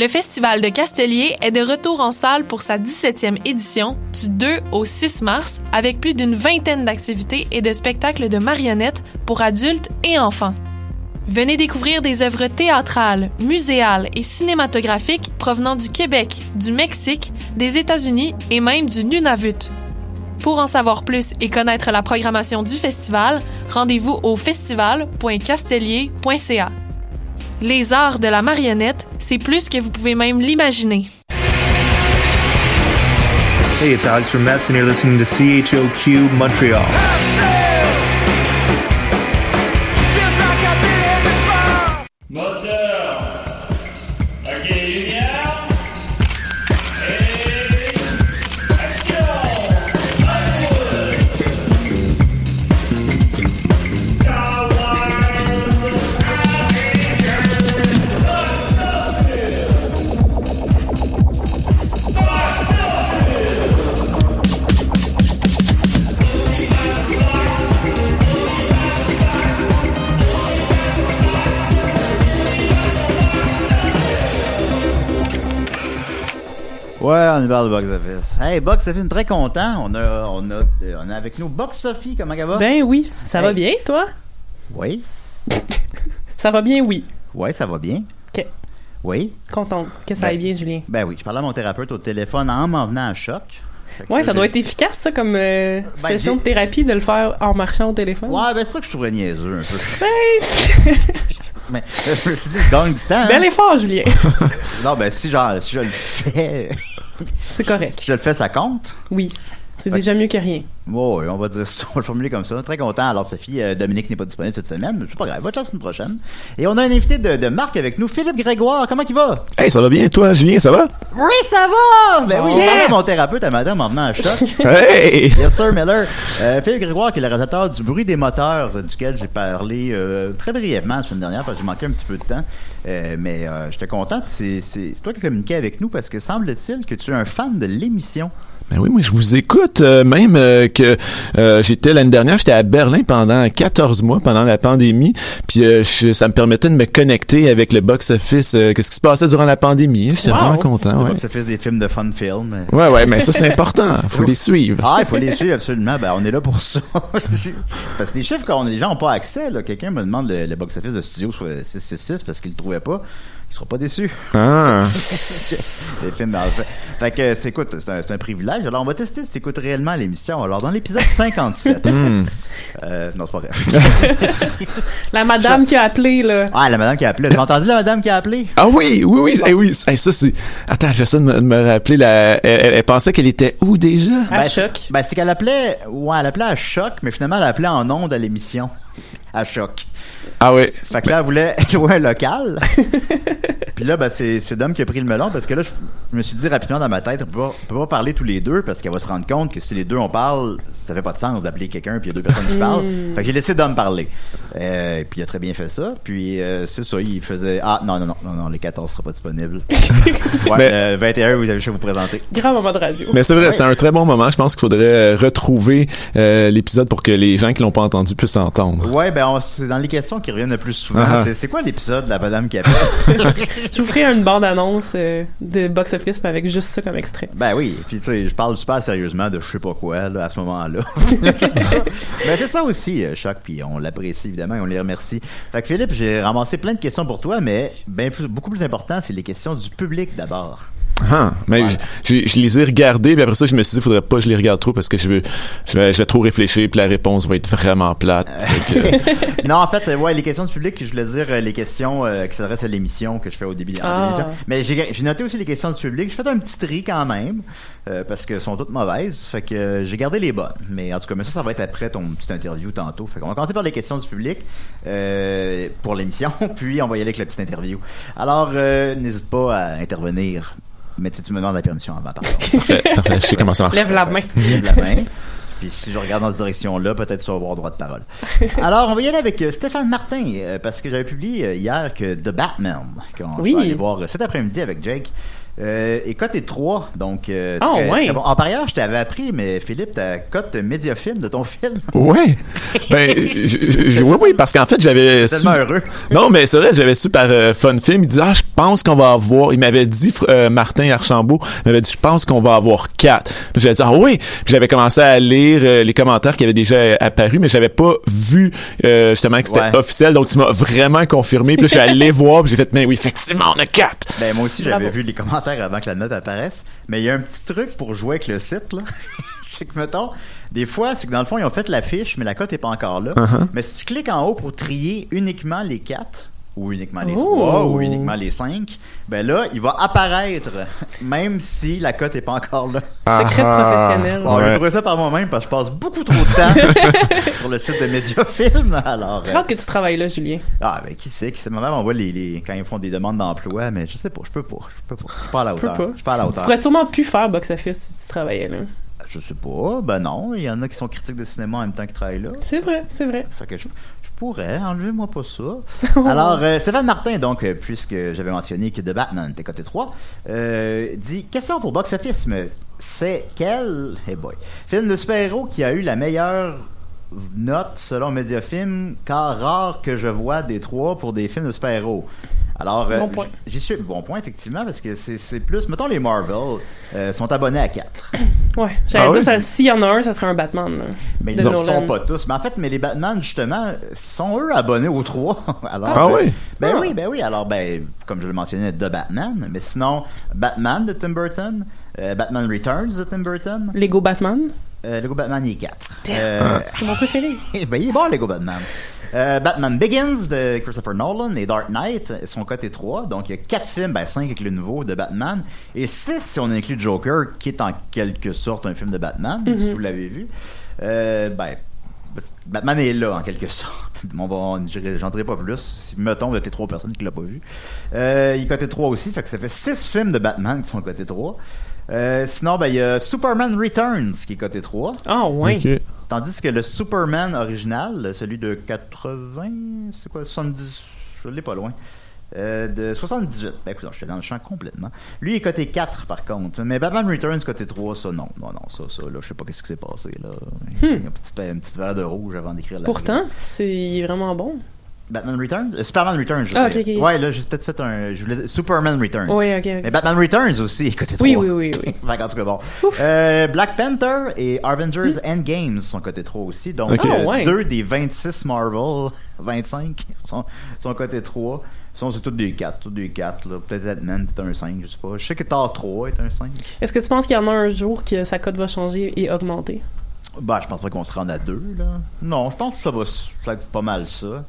Le Festival de Castellier est de retour en salle pour sa 17e édition du 2 au 6 mars avec plus d'une vingtaine d'activités et de spectacles de marionnettes pour adultes et enfants. Venez découvrir des œuvres théâtrales, muséales et cinématographiques provenant du Québec, du Mexique, des États-Unis et même du Nunavut. Pour en savoir plus et connaître la programmation du festival, rendez-vous au festival.castellier.ca. Les arts de la marionnette, c'est plus que vous pouvez même l'imaginer. Hey, it's Alex from Mets, and you're listening to CHOQ Montreal. On box office. Hey, box office, très content. On a, on a, on a avec nous Box Sophie. Comment ça va? Ben oui, ça va bien, toi? Oui. Ça va bien, oui. Ouais, ça va bien. OK. Oui. Contente que ça Ben, aille bien, Julien. Ben oui, je parlais à mon thérapeute au téléphone en m'en venant à choc. Là, ça doit être efficace, ça, comme euh, Ben, session de thérapie, de le faire en marchant au téléphone. Ouais, ben c'est ça que je trouvais niaiseux un peu. Ben, c'est- Mais je me suis dit, je gagne du temps. Bel hein. effort, Julien. Non, ben si, genre, si je le fais, C'est correct. si je le fais, ça compte? Oui. C'est déjà mieux que rien. Ouais, on va dire ça, on va le formuler comme ça. Très content. Alors, Sophie, euh, Dominique n'est pas disponible cette semaine, mais c'est pas grave, va être la semaine prochaine. Et on a un invité de, de marque avec nous, Philippe Grégoire. Comment il va? Hey, ça va bien, toi, Julien, ça va? Oui, ça va! Ben oui, parlais à mon thérapeute à madame en venant à choc. Hey! Yes, sir, Miller. Euh, Philippe Grégoire, qui est le réalisateur du bruit des moteurs, euh, duquel j'ai parlé euh, très brièvement la semaine dernière, parce que j'ai manqué un petit peu de temps. Euh, mais euh, j'étais content. C'est toi qui as communiqué avec nous, parce que semble-t-il que tu es un fan de l'émission. Ben oui, moi, je vous écoute, euh, même euh, que euh, j'étais l'année dernière, j'étais à Berlin pendant 14 mois, pendant la pandémie, puis je- ça me permettait de me connecter avec le box-office, qu'est-ce qui se passait durant la pandémie. J'étais Wow. vraiment content, ouais. Ça fait des films de fun film. Ouais, ouais, mais ça, c'est important, faut les suivre. Ah, il faut les suivre absolument. Ben, on est là pour ça. parce que les chiffres, quand les gens n'ont pas accès, là, quelqu'un me demande le, le box-office de Studio 666 parce qu'il le trouvait pas. Il sera pas déçu. Ah. les films mal faits. Fait que, c'est, écoute, c'est un, c'est un privilège. Alors, on va tester si t'écoutes réellement l'émission. Alors, dans l'épisode 57. Hmm. euh, non, c'est pas vrai. La madame qui a appelé, là. Ah, la madame qui a appelé. T'as entendu la madame qui a appelé? Ah oui, oui, oui, eh oui, hey, ça c'est... Attends, j'essaie de me, de me rappeler, la... elle, elle- elle pensait qu'elle était où déjà? À Ben, choc. c'est- Ben, c'est qu'elle appelait, ouais, elle appelait à choc, mais finalement, elle appelait en ondes à l'émission. À choc. Ah ouais. Fait que là, elle voulait louer un local. Puis là, ben, c'est, c'est Dom qui a pris le melon parce que là, je, je me suis dit rapidement dans ma tête, on peut pas, on peut pas parler tous les deux parce qu'elle va se rendre compte que si les deux on parle, ça fait pas de sens d'appeler quelqu'un puis il y a deux personnes qui parlent. Fait que j'ai laissé Dom parler. Euh, puis il a très bien fait ça. Puis euh, c'est ça, il faisait ah non non non non non les 14 sera pas disponibles. ouais, Mais- euh, 21 vous avez vais vous présenter. Grand moment de radio. Mais c'est vrai, c'est un très bon moment. Je pense qu'il faudrait retrouver euh, l'épisode pour que les gens qui l'ont pas entendu puissent entendre. Ouais, ben on- c'est dans les questions qui reviennent le plus souvent. Ah ah. C'est, c'est quoi l'épisode de la madame qui appelle Je vous ferai une bande-annonce euh, de box-office mais avec juste ça comme extrait. Ben oui, puis tu sais, je parle super sérieusement de je sais pas quoi là, à ce moment-là. ben c'est ça aussi, euh, Choc, puis on l'apprécie évidemment et on les remercie. Fait que Philippe, j'ai ramassé plein de questions pour toi, mais ben plus, beaucoup plus important, c'est les questions du public d'abord. Ah, mais Ouais. je, je- je les ai regardés, puis après ça, je me suis dit, faudrait pas que je les regarde trop parce que je, veux, je, vais, je vais trop réfléchir, puis la réponse va être vraiment plate. Que- non, en fait, ouais, les questions du public, je voulais dire euh, les questions euh, qui s'adressent à l'émission que je fais au début de Ah. l'émission. Mais j'ai noté aussi les questions du public. J'ai fait un petit tri quand même euh, parce que sont toutes mauvaises. Fait que euh, j'ai gardé les bonnes. Mais en tout cas, mais ça, ça va être après ton petite interview tantôt. Fait qu'on va commencer par les questions du public euh, pour l'émission, puis on va y aller avec la petite interview. Alors, euh, n'hésite pas à intervenir Mais tu me demandes la permission avant, par contre. Parfait, parfait, je sais comment ça marche. Lève la main. Lève la main. Puis si je regarde dans cette direction-là, peut-être tu vas avoir droit de parole. Alors, on va y aller avec euh, Stéphane Martin, euh, parce que j'avais publié euh, hier que The Batman, qu'on Oui. va aller voir cet après-midi avec Jake, euh, est coté 3, donc euh, Ah, très, ouais. très bon. En par ailleurs, je t'avais appris, mais Philippe, ta cote médiafilm de ton film. Ouais. Ben, oui, oui, parce qu'en fait, j'avais su... Tellement heureux. Non, mais c'est vrai, j'avais su par euh, Fun Film. Il disait, ah, je pense qu'on va avoir. Il m'avait dit, euh, Martin Archambault, il m'avait dit, je pense qu'on va avoir quatre. Puis j'avais dit, ah oui. Puis j'avais commencé à lire euh, les commentaires qui avaient déjà apparu, mais j'avais pas vu euh, justement que c'était Ouais. officiel. Donc tu m'as vraiment confirmé. Puis là, je suis allé voir, puis j'ai fait, mais oui, effectivement, on a quatre. Ben, moi aussi, j'avais Bravo. vu les commentaires avant que la note apparaisse. Mais il y a un petit truc pour jouer avec le site, là. c'est que, mettons, des fois, c'est que dans le fond, ils ont fait l'affiche, mais la cote n'est pas encore là. Uh-huh. Mais si tu cliques en haut pour trier uniquement les 4, ou uniquement les Oh. 3, ou uniquement les 5, ben là, il va apparaître, même si la cote n'est pas encore là. Secret Ah, professionnel. Bon, Ouais. J'ai trouvé ça par moi-même parce que je passe beaucoup trop de temps sur le site de Mediafilm. Alors, euh, que tu travailles là, Julien. ah, ben, qui sait, qui sait. Ma mère m'envoie les, les, quand ils font des demandes d'emploi, mais je sais pas, je peux pas, je peux pas. Je suis pas à la peux hauteur. pas. Je suis pas à la Tu hauteur. pourrais sûrement plus faire box-office si tu travaillais là. Je sais pas, ben non, il y en a qui sont critiques de cinéma en même temps qu'ils travaillent là. C'est vrai, c'est vrai. Fait que je pourrais, enlevez-moi pas ça. Alors, euh, Stéphane Martin, donc, euh, puisque j'avais mentionné que The Batman était côté 3, euh, dit Question pour Box Office, mais c'est quel? Hey boy, film de super-héros qui a eu la meilleure note selon Mediafilm, car rare que je vois des trois pour des films de super-héros. Alors, euh, Bon point. j'y suis bon point, effectivement, parce que c'est plus. Mettons, les Marvel euh, sont abonnés à 4. Ouais, j'allais Ah dire, oui? s'il y en a un, ça serait un Batman. là, Mais de ils ne sont pas tous. Mais en fait, mais les Batman, justement, sont eux abonnés aux trois. Alors, Ah euh, oui? Ben Ah. oui, ben oui. Alors, ben, comme je le mentionnais, The Batman. Mais sinon, Batman de Tim Burton, euh, Batman Returns de Tim Burton, Lego Batman, euh, Lego Batman, il est 4. Ah. c'est mon préféré. ben, il est bon, Lego Batman. Euh, Batman Begins de Christopher Nolan et Dark Knight sont cotés 3. Donc, il y a 4 films, ben 5 avec le nouveau de Batman. Et 6 si on inclut Joker, qui est en quelque sorte un film de Batman, si vous l'avez vu. Euh, ben, Batman est là, en quelque sorte. Bon, bon, j'en dirai pas plus. Si, mettons, vous êtes les trois personnes qui l'ont pas vu. Euh, il est coté 3 aussi, fait que ça fait 6 films de Batman qui sont cotés 3. Euh, sinon, ben, il y a Superman Returns qui est coté 3. Ah, ouais. Ok. Tandis que le Superman original, celui de 80, c'est quoi, 70, je l'ai pas loin, euh, de 78, ben écoute, j'étais dans le champ complètement. Lui, est coté 4 par contre, mais Batman Returns coté 3, ça non, non, non, ça, ça, là, je sais pas qu'est-ce qui s'est passé, là. Il y a un petit, un petit verre de rouge avant d'écrire la Pourtant, c'est vraiment bon. Batman Returns? Euh, Superman Returns, je Ah, veux ok, dire. ok. Ouais, là, j'ai peut-être fait un, je voulais Superman Returns. Oui, ok. Mais Batman Returns aussi est coté 3. Oui, oui, oui, oui. Fait qu'en tout cas, bon. Euh, Black Panther et Avengers Endgames sont cotés 3 aussi. Donc, euh, Ah, ouais. deux des 26 Marvel, 25, sont, sont cotés 3. Sinon, c'est tous des 4, tous des 4. Là. Peut-être Ant-Man est un 5, je sais pas. Je sais que Thor 3 est un 5. Est-ce que tu penses qu'il y en a un jour que sa cote va changer et augmenter? Bah, je pense pas qu'on se rende à 2, là. Non, je pense que ça va, ça va être pas mal ça.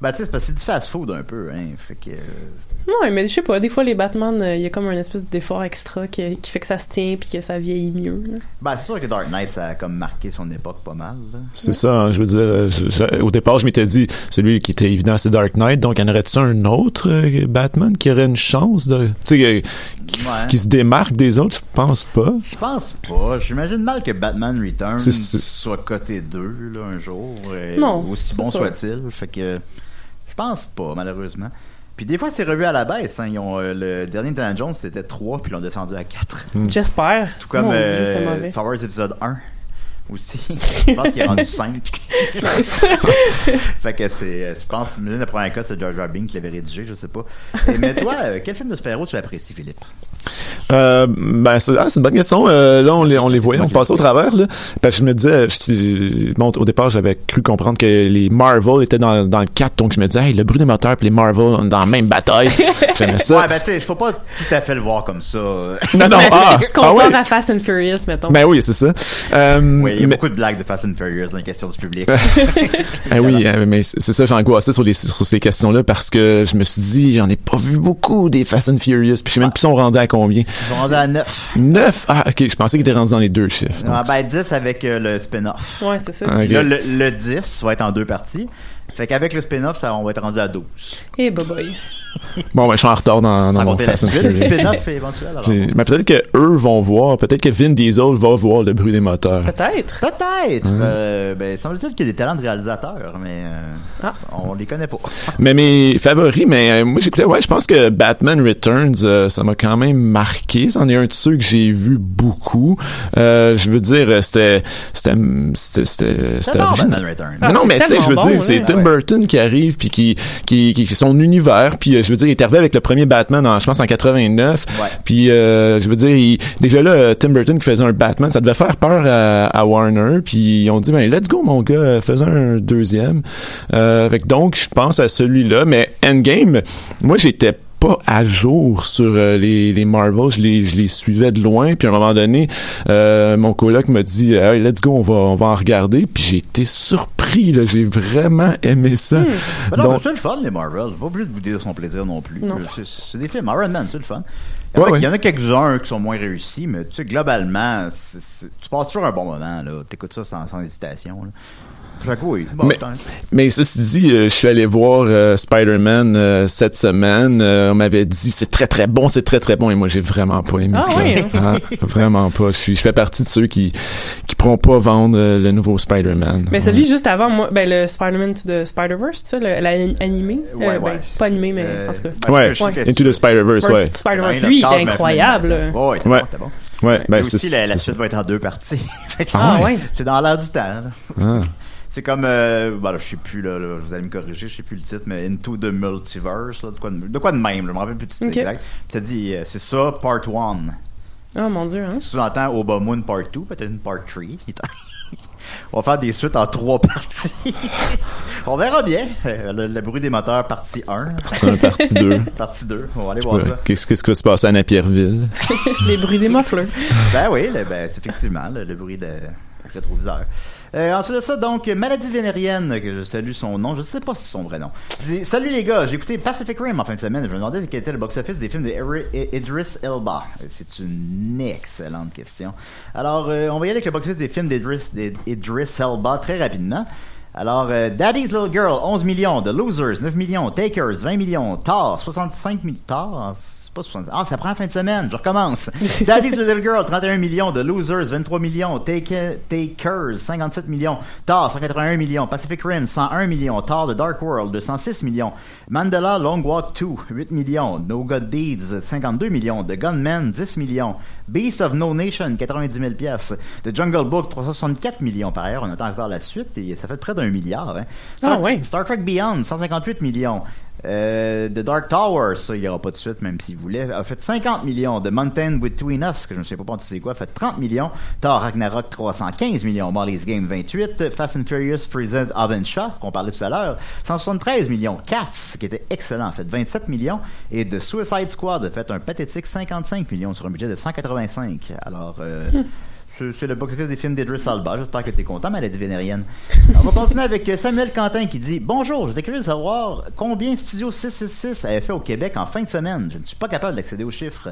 Bah, tu sais, c'est parce que c'est du fast-food un peu, hein. Fait que... euh, Ouais, mais je sais pas, des fois les Batman, euh, il y a comme un espèce d'effort extra qui, qui fait que ça se tient puis que ça vieillit mieux. là. bah, c'est sûr que Dark Knight, ça a comme marqué son époque pas mal. C'est ça, hein, je veux dire, euh, je- je- au départ, je m'étais dit, celui qui était évident, c'est Dark Knight, donc y en aurait-tu un autre euh, Batman qui aurait une chance de, tu sais, euh, qui, Ouais. qui se démarque des autres? Je pense pas. Je pense pas. J'imagine mal que Batman Returns soit coté 2 là, un jour. euh, Non, Aussi bon soit-il. Fait que pense pas, malheureusement. Puis des fois, c'est revu à la baisse. hein. Ils ont, euh, le dernier Indiana Jones, c'était 3, puis ils l'ont descendu à 4. J'espère. Tout comme Mon Dieu, euh. Star Wars épisode 1 aussi. je pense qu'il est rendu 5. fait que c'est, euh, je pense, le premier cas, c'est George R. Binks qui l'avait rédigé, je sais pas. Et, mais toi, euh, quel film de super-héros tu apprécies, Philippe? Euh, ben, c'est ah, c'est une bonne question. Euh, là, on les, on les voyait, on passait au travers, là. Parce que je me disais, je- bon, au départ, j'avais cru comprendre que les Marvel étaient dans, dans le 4, donc je me disais, hey, le bruit des moteurs et les Marvel, on est dans la même bataille. J'aimais ça. Ouais, ben tu sais, faut pas tout à fait le voir comme ça. non, non, ah, tu ah compares à Fast and Furious, mettons. Ben oui, c'est ça. Euh, Oui, y a mais- beaucoup de blagues de Fast and Furious dans les questions du public. Ah oui, euh, mais c'est ça, j'angoissais sur, les, sur ces questions-là parce que je me suis dit, j'en ai pas vu beaucoup des Fast and Furious, puis je sais même plus si on rendait à combien. Ils sont rendus à 9. 9? Ah, ok, je pensais qu'il était rendu dans les deux chiffres. donc Ah, ben 10 avec euh, le spin-off. Ouais, c'est ça. Ah. Là, le, le 10 va être en deux parties. Fait qu'avec le spin-off, ça, on va être rendu à 12. Eh, boy boy. Bon, ben, je suis en retard dans, mon Fast and Furious. Mais peut-être que eux vont voir, peut-être que Vin Diesel va voir le bruit des moteurs. Peut-être. Peut-être. Euh, ben, semble-t-il qu'il y a des talents de réalisateur, mais euh, Ah. on les connaît pas. Mais mes favoris, mais euh, moi j'écoutais, ouais, je pense que Batman Returns, euh, ça m'a quand même marqué. C'en est un de ceux que j'ai vu beaucoup. Euh, je veux dire, euh, c'était, c'était, c'était, c'était, C'est c'était bon, original. Batman Returns. Ah, non, c'est mais tu sais, je veux dire, c'est. Tim Ouais. Burton qui arrive puis qui, qui, qui, qui son univers. Puis euh, je veux dire, il est arrivé avec le premier Batman, en, je pense en 89. Ouais. Puis euh, je veux dire, il- déjà là, euh, Tim Burton qui faisait un Batman, ça devait faire peur à, à Warner. Puis ils ont dit, ben let's go mon gars, faisons un deuxième. Euh, fait donc je pense à celui-là. Mais Endgame, moi j'étais pas à jour sur euh, les, les Marvel, je les, je les suivais de loin, puis à un moment donné, euh, mon coloc m'a dit hey, let's go, on va, on va en regarder, puis j'ai été surpris, là, j'ai vraiment aimé ça. Ben non, Donc- mais c'est le fun, les Marvel. Pas obligé de vous dire son plaisir non plus. Non. C'est- C'est des films. Iron Man, c'est le fun. Il y en a, Ouais, ouais. il y en a quelques-uns qui sont moins réussis, mais tu sais, globalement, c'est- c'est- tu passes toujours un bon moment. là. T'écoutes ça sans, sans hésitation. Là. Fait que oui, bon, Mais- ceci dit, euh, je suis allé voir euh, Spider-Man euh, cette semaine. Euh, on m'avait dit c'est très très bon, c'est très très bon, et moi j'ai vraiment pas aimé Ah ça. oui, Ah, vraiment pas. Je, suis, je fais partie de ceux qui qui pourront pas vendre euh, le nouveau Spider-Man. Mais celui juste avant, moi, ben, le Spider-Man to the Spider-Verse, tu sais, le- l'animé. Ouais, Euh, ouais. ben, pas animé, mais Euh, en tout cas. ben, Ouais, je sais que Into the Spider-Verse, ouais. Spider-Verse, Ben, lui, il mais incroyable. Ouais, bon, bon. Ouais, ben aussi, la, la suite va être en deux parties. Ah Ah ouais? C'est dans l'air du temps. Ah. C'est comme, euh, bah là, je sais plus, là, là, vous allez me corriger, je sais plus le titre, mais Into the Multiverse, là, de, quoi de, de quoi de même, là, je me rappelle plus du titre exact. Puis ça dit, euh, c'est ça, part 1. Oh mon dieu, hein. Sous-entend Obama Part 2, peut-être une part 3. On va faire des suites en trois parties. On verra bien. Euh, Le, le bruit des moteurs, partie 1. C'est un partie 2. Partie 2. On va aller voir ça. Qu'est-ce qu'est-ce qui va se passer à Napierville? Les bruits des mufflers. Ben oui, le- ben, c'est effectivement le, le bruit de rétroviseur. Euh, ensuite de ça, donc, Maladie vénérienne, que je salue son nom, je sais pas si c'est son vrai nom. Salut les gars, j'ai écouté Pacific Rim en fin de semaine et je me demandais quel était le box-office des films de Idris Elba. Euh, C'est une excellente question. Alors, euh, on va y aller avec le box-office des films d'Idris Elba très rapidement. Alors, Daddy's Little Girl, 11 millions. The Losers, 9 millions. Takers, 20 millions. Tar, 65 millions. Pas 60. Ah, ça prend la fin de semaine. Je recommence. Daddy's Little Girl, 31 millions. The Losers, 23 millions. Take- Takers, 57 millions. Tar, 181 millions. Pacific Rim, 101 millions. Tar, The Dark World, 206 millions. Mandela, Long Walk 2, 8 millions. No God Deeds, 52 millions. The Gunman, 10 millions. Beast of No Nation, 90 000 pièces. The Jungle Book, 364 millions. Par ailleurs, on attend encore la suite et ça fait près d'un milliard. Hein. Star, Ah ouais. Star Trek Beyond, 158 millions. Euh, The Dark Tower, ça, il n'y aura pas de suite, même s'il voulait, a fait 50 millions. The Mountain Between Us, que je ne sais pas pas c'est quoi, a fait 30 millions. Thor Ragnarok, 315 millions. Molly's Game, 28. Fast and Furious Present Shaw, qu'on parlait tout à l'heure, 173 millions. Cats, qui était excellent, a fait 27 millions. Et The Suicide Squad a fait un pathétique 55 millions sur un budget de 185. Alors, euh, c'est- le box-office des films d'Idris Elba. J'espère que tu es content, maladie vénérienne. On va continuer avec euh, Samuel Quentin qui dit Bonjour, j'étais curieux de savoir combien Studio 666 avait fait au Québec en fin de semaine. Je ne suis pas capable d'accéder aux chiffres.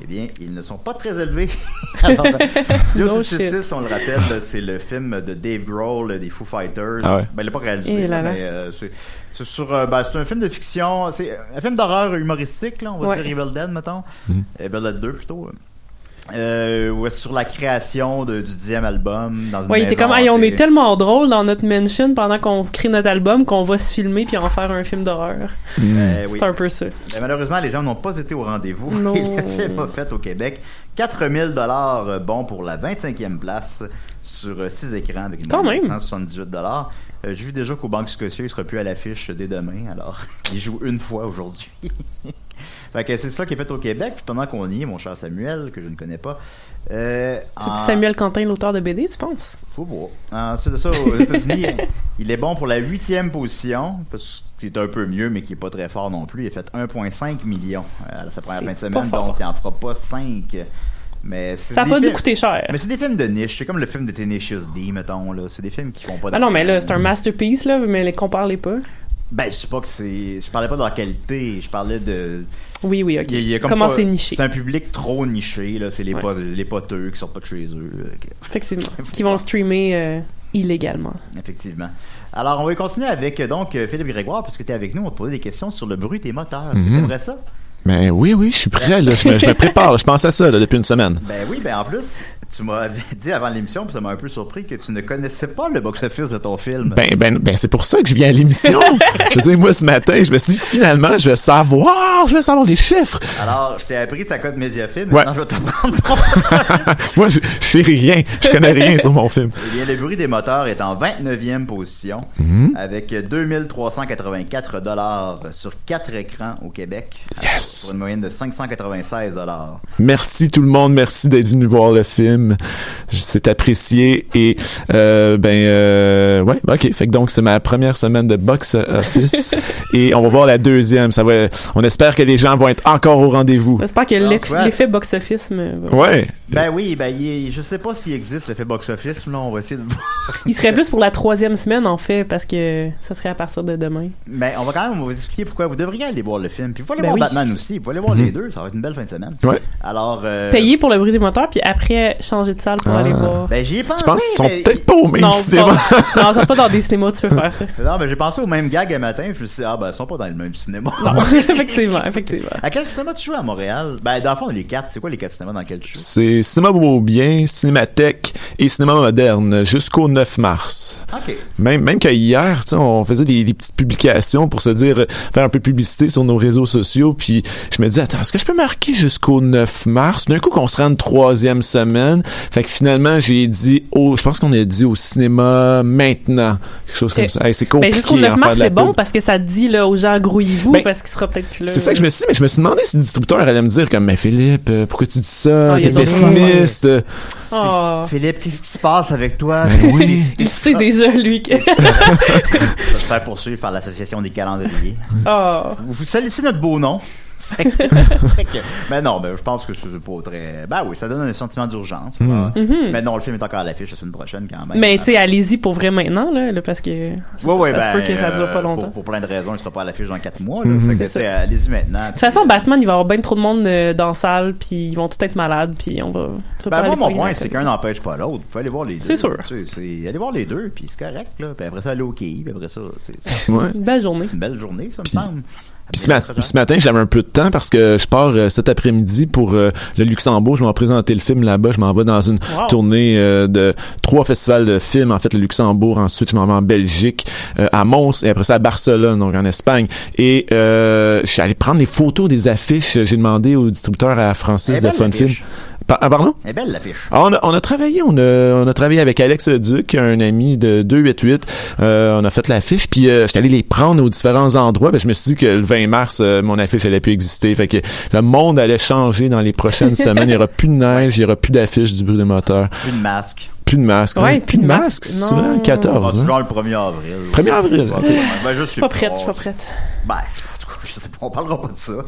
Eh bien, ils ne sont pas très élevés. Alors, Studio No 666, on le rappelle, c'est le film de Dave Grohl des Foo Fighters. Ah ouais. Ben, il n'est pas réalisé, là là, mais euh, c'est c'est sur, euh, ben, c'est un film de fiction, c'est un film d'horreur humoristique, là, on va Ouais. dire Evil Dead, mettons. Evil Dead 2 plutôt. Euh, ouais, sur la création de- du dixième album dans une Ouais, il était maison comme, Hey, on est tellement drôle dans notre mention pendant qu'on crée notre album qu'on va se filmer puis en faire un film d'horreur. Euh, oui. C'est un peu ça. Mais malheureusement, les gens n'ont pas été au rendez-vous. Non. Et le film a fait au Québec 4000 dollars euh, bon pour la 25e place sur 6 écrans avec une Quand même. 178 dollars. J'ai vu déjà qu'au Banque Scotia, il sera plus à l'affiche dès demain, alors il joue une fois aujourd'hui. fait que c'est ça qui est fait au Québec. Puis pendant qu'on y est, mon cher Samuel, que je ne connais pas. Euh, C'est en- Samuel Quentin, l'auteur de BD, tu penses? Faut voir. Ensuite de ça, aux États-Unis, il est bon pour la huitième position, parce qu'il est un peu mieux, mais qui est pas très fort non plus. Il a fait 1,5 million euh, à sa première fin de pas semaine, donc il en fera pas 5. Mais Ça a des pas dû coûter cher. Mais c'est des films de niche. C'est comme le film de Tenacious D, mettons. là. C'est des films qui font pas Ah non, mais là, c'est un masterpiece, là, mais les comparez pas. Ben, je sais pas que c'est. Je parlais pas de leur qualité. Je parlais de. Oui, oui, ok. Il y a- il y a comme Comment pas- c'est niché? C'est un public trop niché. là. C'est les, Ouais. pot- les poteux qui sortent pas de chez eux. euh, Effectivement. Qui vont le streamer euh, illégalement. Effectivement. Alors, on va continuer avec euh, donc euh, Philippe Grégoire, puisque tu es avec nous. On va te poser des questions sur le bruit des moteurs. Mhm. C'est vrai ça? Ben oui, oui, je suis prêt, là. Je me, je me prépare. Je pense à ça, là, depuis une semaine. Ben oui, ben en plus, tu m'as dit avant l'émission, puis ça m'a un peu surpris, que tu ne connaissais pas le box-office de ton film. Ben, ben, ben, c'est pour ça que je viens à l'émission. je veux dire, moi, ce matin, je me suis dit, finalement, je vais savoir, je vais savoir les chiffres. Alors, je t'ai appris ta code Mediafilm, Ouais. maintenant je vais t'apprendre ton moi, je, je sais rien. Je connais rien sur mon film. Eh bien, le bruit des moteurs est en 29e position, Mhm. avec 2384 dollars sur quatre écrans au Québec, Yes. Pour une moyenne de 596 dollars. Merci tout le monde, merci d'être venu voir le film. C'est apprécié et euh, ben euh, ouais, ok. Fait que donc c'est ma première semaine de box office et on va voir la deuxième. Ça va. On espère que les gens vont être encore au rendez-vous. J'espère que l'effet box-office me- va- Ouais. Ben oui, ben il est- je sais pas s'il existe l'effet box-office, là, on va essayer de voir. Il serait plus pour la troisième semaine, en fait, parce que ça serait à partir de demain. Mais on va quand même vous expliquer pourquoi vous devriez aller voir le film. Puis vous aller Ben voir oui. Batman aussi, vous pouvez aller voir les deux, ça va être une belle fin de semaine. Ouais. Alors, euh, Payer pour le bruit des moteurs, puis après changer de salle pour Ah. aller voir. Ben j'y ai pensé. Je pense qu'ils sont mais- peut-être pas au même non, cinéma. pas- non, c'est pas dans des cinémas, tu peux faire ça. Non, ben j'ai pensé au même gag un matin, puis je me suis dit, ah ben ils sont pas dans le même cinéma. Non, effectivement, effectivement. À quel cinéma tu joues à Montréal? Ben dans le fond, les quatre, c'est quoi les quatre cinémas dans lesquels tu joues? C'est Cinéma Beaubien, Cinémathèque et Cinéma Moderne jusqu'au 9 mars. Ok. Même, même que hier, tu sais, on faisait des, des petites publications pour se dire, euh, faire un peu de publicité sur nos réseaux sociaux, puis je me dis, attends, est-ce que je peux marquer jusqu'au 9 mars? D'un coup, qu'on se rend une troisième semaine. Fait que finalement, j'ai dit, oh, je pense qu'on a dit au cinéma maintenant. Quelque chose comme ça. Hey, c'est compliqué. jusqu'au 9 en faire mars, la c'est bon parce que ça dit là, aux gens grouillez-vous Ben, parce qu'il sera peut-être plus là. C'est ça que je me suis dit, mais je me suis demandé si le distributeur allait me dire comme, mais Philippe, euh, pourquoi tu dis ça? Ah, T'es pessimiste. Oh. Philippe, qu'est-ce qui se passe avec toi? Ben oui. Il sait déjà, lui, que. Je vais se faire poursuivre par l'association des calendriers. Oh. Vous, vous salissez notre beau nom. Fait que- fait que- ben non, ben je pense que c'est pas très. Ben oui, ça donne un sentiment d'urgence. Hmm. voilà. Mais non, le film est encore à l'affiche la semaine prochaine quand même. Mais tu sais, allez-y pour vrai maintenant, là, là, parce que. ça- Ouais, ouais, ça se ben, peut que ça dure pas euh, longtemps. Pour, pour plein de raisons, il sera pas à l'affiche dans 4 mois. Là, Mhm. Fait que, C'est ça. tu sais, allez-y maintenant. De toute façon, Batman, il va y avoir bien trop de monde euh, dans la salle, puis ils vont tous être malades, puis on va. ça Ben, moi, mon pas point, c'est qu'un n'empêche pas l'autre. Vous pouvez aller voir les deux. C'est sûr. Tu sais, c'est- Allez voir les deux, puis c'est correct. Là. Puis après ça, aller au quai, puis après ça, c'est. Une belle journée. c'est une belle journée, ça me semble. Puis ce, mat- ce matin, j'avais un peu de temps parce que je pars euh, cet après-midi pour euh, le Luxembourg. Je vais présenter le film là-bas. Je m'en vais dans une Wow. tournée euh, de trois festivals de films. En fait, le Luxembourg. Ensuite, je m'en vais en Belgique, à Mons et après ça à Barcelone, donc en Espagne. Et euh, je suis allé prendre les photos des affiches. J'ai demandé au distributeur à Francis de Fun Film. Ah, pardon? Elle est belle l'affiche. Ah, on, a, on a travaillé, on a, on a travaillé avec Alex Duc, un ami de 288. Euh, on a fait l'affiche, puis euh, j'étais allé les prendre aux différents endroits. Ben, je me suis dit que le 20 mars, euh, mon affiche allait plus exister. Fait que le monde allait changer dans les prochaines semaines. Il y aura plus de neige, il y aura plus d'affiches du bruit des moteurs, Plus de masque. plus de masques. Ouais, hein. plus de masques. Souvent le 14. Ah, hein? genre le 1er avril. 1er avril. Ouais, ok. ouais, ben, je suis pas prête, je suis pas prête. Ben, cas, je sais pas, on parlera pas de ça. euh,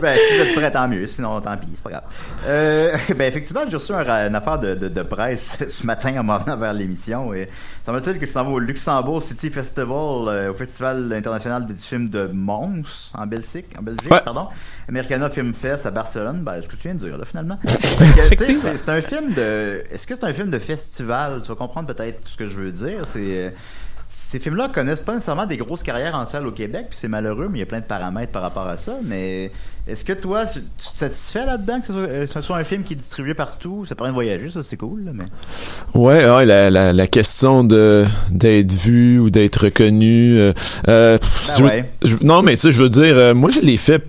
ben, si vous êtes prêts, tant mieux. Sinon, tant pis, c'est pas grave. Euh, ben, effectivement, j'ai reçu un- une affaire de, de, de presse ce matin en m'en venant vers l'émission. Et ça me dit que tu t'en vas au Luxembourg City Festival, euh, au Festival international du film de Mons, en Belgique, en Belgique, Ouais. pardon. Americana Film Fest à Barcelone. Ben, ce que tu viens de dire, là, finalement. C'est c'est un film de. Est-ce que c'est un film de festival? Tu vas comprendre peut-être ce que je veux dire. C'est ces films-là connaissent pas nécessairement des grosses carrières en salle au Québec, puis c'est malheureux, mais il y a plein de paramètres par rapport à ça. Mais est-ce que toi, tu te satisfais là-dedans que ce soit, euh, que ce soit un film qui est distribué partout? Ça permet de voyager, ça c'est cool. là, mais Ouais, ouais, la, la, la question de d'être vu ou d'être reconnu. euh, euh, je- ouais. je- non, mais tu sais, je veux dire, euh, moi je l'ai fait